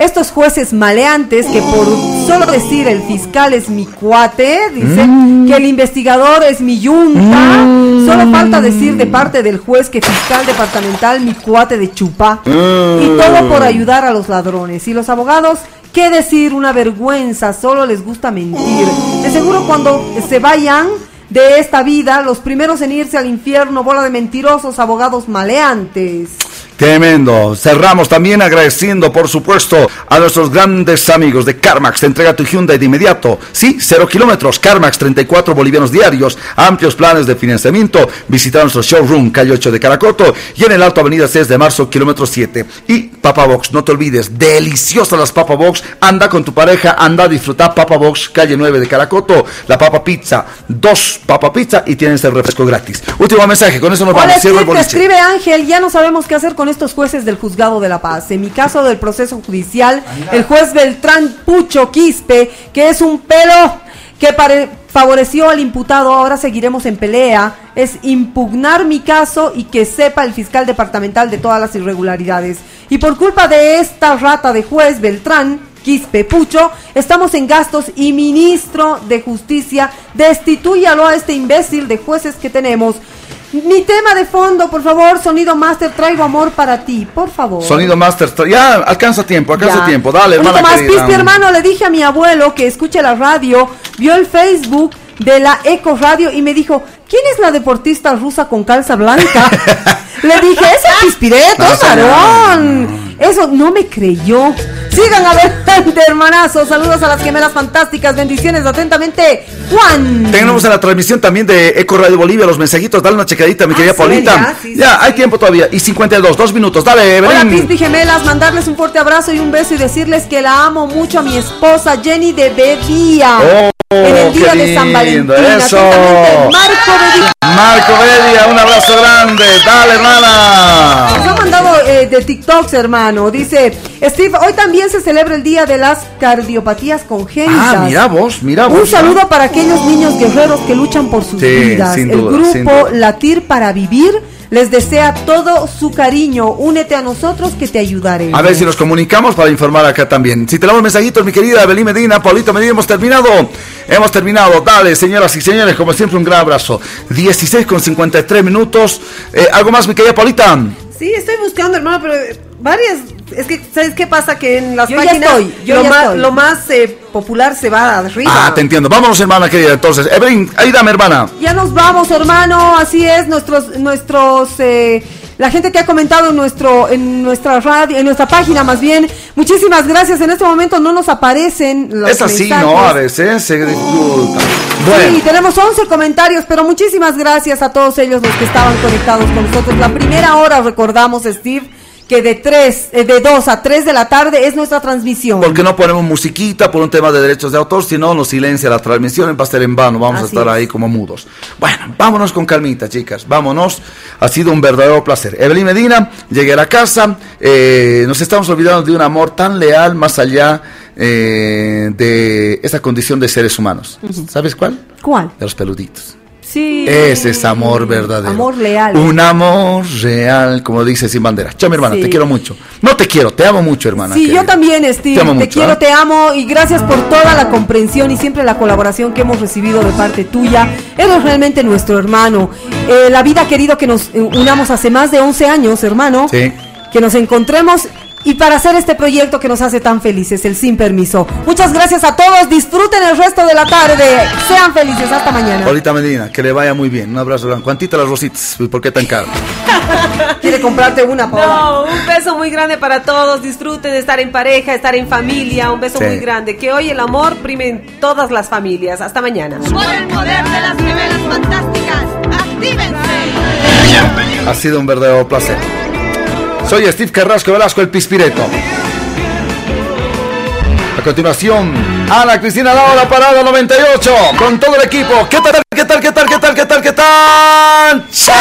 estos jueces maleantes que por solo decir el fiscal es mi cuate, dice que el investigador es mi yunta, solo falta decir de parte del juez que fiscal departamental mi cuate de chupa y todo por ayudar a los ladrones. Y los abogados ¿Qué decir? Una vergüenza, solo les gusta mentir. De seguro cuando se vayan de esta vida, los primeros en irse al infierno, bola de mentirosos, abogados maleantes. Tremendo. Cerramos también agradeciendo, por supuesto, a nuestros grandes amigos de CarMax. Te entrega tu Hyundai de inmediato. Sí, cero kilómetros. CarMax, 34 bolivianos diarios. Amplios planes de financiamiento. Visita nuestro showroom, calle 8 de Caracoto. Y en el Alto Avenida 6 de marzo, kilómetro 7. Y Papa Box, no te olvides. Deliciosas las Papa Box. Anda con tu pareja, anda a disfrutar Papa Box, calle 9 de Caracoto. La Papa Pizza. Dos Papa Pizza y tienes el refresco gratis. Último mensaje, con eso nos vamos. Cierro el boliche. escribe Ángel, ya no sabemos qué hacer con estos jueces del juzgado de la paz. En mi caso del proceso judicial, el juez Beltrán Pucho Quispe, que es un pelo que favoreció al imputado, ahora seguiremos en pelea, es impugnar mi caso y que sepa el fiscal departamental de todas las irregularidades. Y por culpa de esta rata de juez Beltrán, Quispe Pucho, estamos en gastos y ministro de justicia, destituyalo a este imbécil de jueces que tenemos. Mi tema de fondo, por favor, Sonido Master, traigo amor para ti, por favor. Sonido Master, ya alcanza tiempo, alcanza tiempo, dale, hermana más, Pispi, hermano, le dije a mi abuelo que escuche la radio, vio el Facebook de la Eco Radio y me dijo, ¿quién es la deportista rusa con calza blanca? Le dije, ese Pispireto, varón. Eso no me creyó. Sigan adelante, hermanazos. Saludos a las gemelas fantásticas. Bendiciones atentamente, Juan. Tenemos en la transmisión también de Eco Radio Bolivia los mensajitos. Dale una checadita, mi ah, querida Paulita. Ya, hay tiempo todavía. Y 52, dos minutos. Dale, Evelyn. Hola, Pispi Gemelas. Mandarles un fuerte abrazo y un beso y decirles que la amo mucho a mi esposa Jenny de Bedía. Oh, en el día de San Valentín. Eso. Marco Bedía. Marco Bedía, un abrazo grande. Dale, hermana. Nos ha mandado eh, de TikToks, hermano. Dice, Steve, hoy también se celebra el día de las cardiopatías congénitas. Ah, mira vos, mira vos. Un saludo para aquellos niños guerreros que luchan por sus vidas. el grupo Latir para Vivir les desea todo su cariño. Únete a nosotros que te ayudaremos. A ver si nos comunicamos para informar acá también. Si tenemos mensajitos, mi querida Evelyn Medina, Paulito Medina, hemos terminado. Hemos terminado. Dale, señoras y señores, como siempre, un gran abrazo. 16 con 53 minutos. Eh, ¿Algo más, mi querida Paulita? Sí, estoy buscando, hermano, pero varias. Es que, ¿sabes qué pasa? Que en las páginas. yo lo, más, lo más eh, popular se va arriba. Ah, te entiendo. Vámonos, hermana querida. Entonces, Evelyn, ahí dame, hermana. Ya nos vamos, hermano. Así es, nuestros. nuestros eh, la gente que ha comentado en nuestro en nuestra radio, en nuestra página más bien, muchísimas gracias. En este momento no nos aparecen los Es así, ¿no? A veces se dificulta. Sí, tenemos 11 comentarios, pero muchísimas gracias a todos ellos los que estaban conectados con nosotros. La primera hora, recordamos, Steve, que de 3, eh, de 2 a 3 de la tarde es nuestra transmisión. Porque no ponemos musiquita por un tema de derechos de autor, si no nos silencia la transmisión, va a ser en vano, vamos a estar ahí como mudos. Bueno, vámonos con calmita, chicas, vámonos. Ha sido un verdadero placer. Evelyn Medina, llegué a la casa, eh, nos estamos olvidando de un amor tan leal más allá eh, de esa condición de seres humanos. ¿Sabes cuál? ¿Cuál? De los peluditos. Sí. Ese es amor verdadero. Amor leal. Un amor real, como dice sin bandera. Chao, mi hermana, te quiero mucho. No te quiero, te amo mucho, hermana. Sí, yo también, Steve. Te, quiero, ¿ah? te amo y gracias por toda la comprensión y siempre la colaboración que hemos recibido de parte tuya. Eres realmente nuestro hermano. Eh, la vida ha querido que nos unamos hace más de 11 años, hermano. Sí. Que nos encontremos y para hacer este proyecto que nos hace tan felices, el Sin Permiso. Muchas gracias a todos, disfruten el resto de la tarde, sean felices, hasta mañana. Ahorita Medina, que le vaya muy bien, un abrazo grande. ¿Cuántitas las rositas? ¿Por qué tan caro? Quiere comprarte una, No, un beso muy grande para todos, disfruten de estar en pareja, estar en familia, un beso muy grande. Que hoy el amor prime en todas las familias. Hasta mañana. Por el poder de las gemelas fantásticas, actívense. Ha sido un verdadero placer. Soy Steve Carrasco Velasco, el Pispireto. A continuación, Ana Cristina Laura, parada 98, con todo el equipo. ¿Qué tal, qué tal, qué tal, qué tal, qué tal, qué tal? ¡Chao!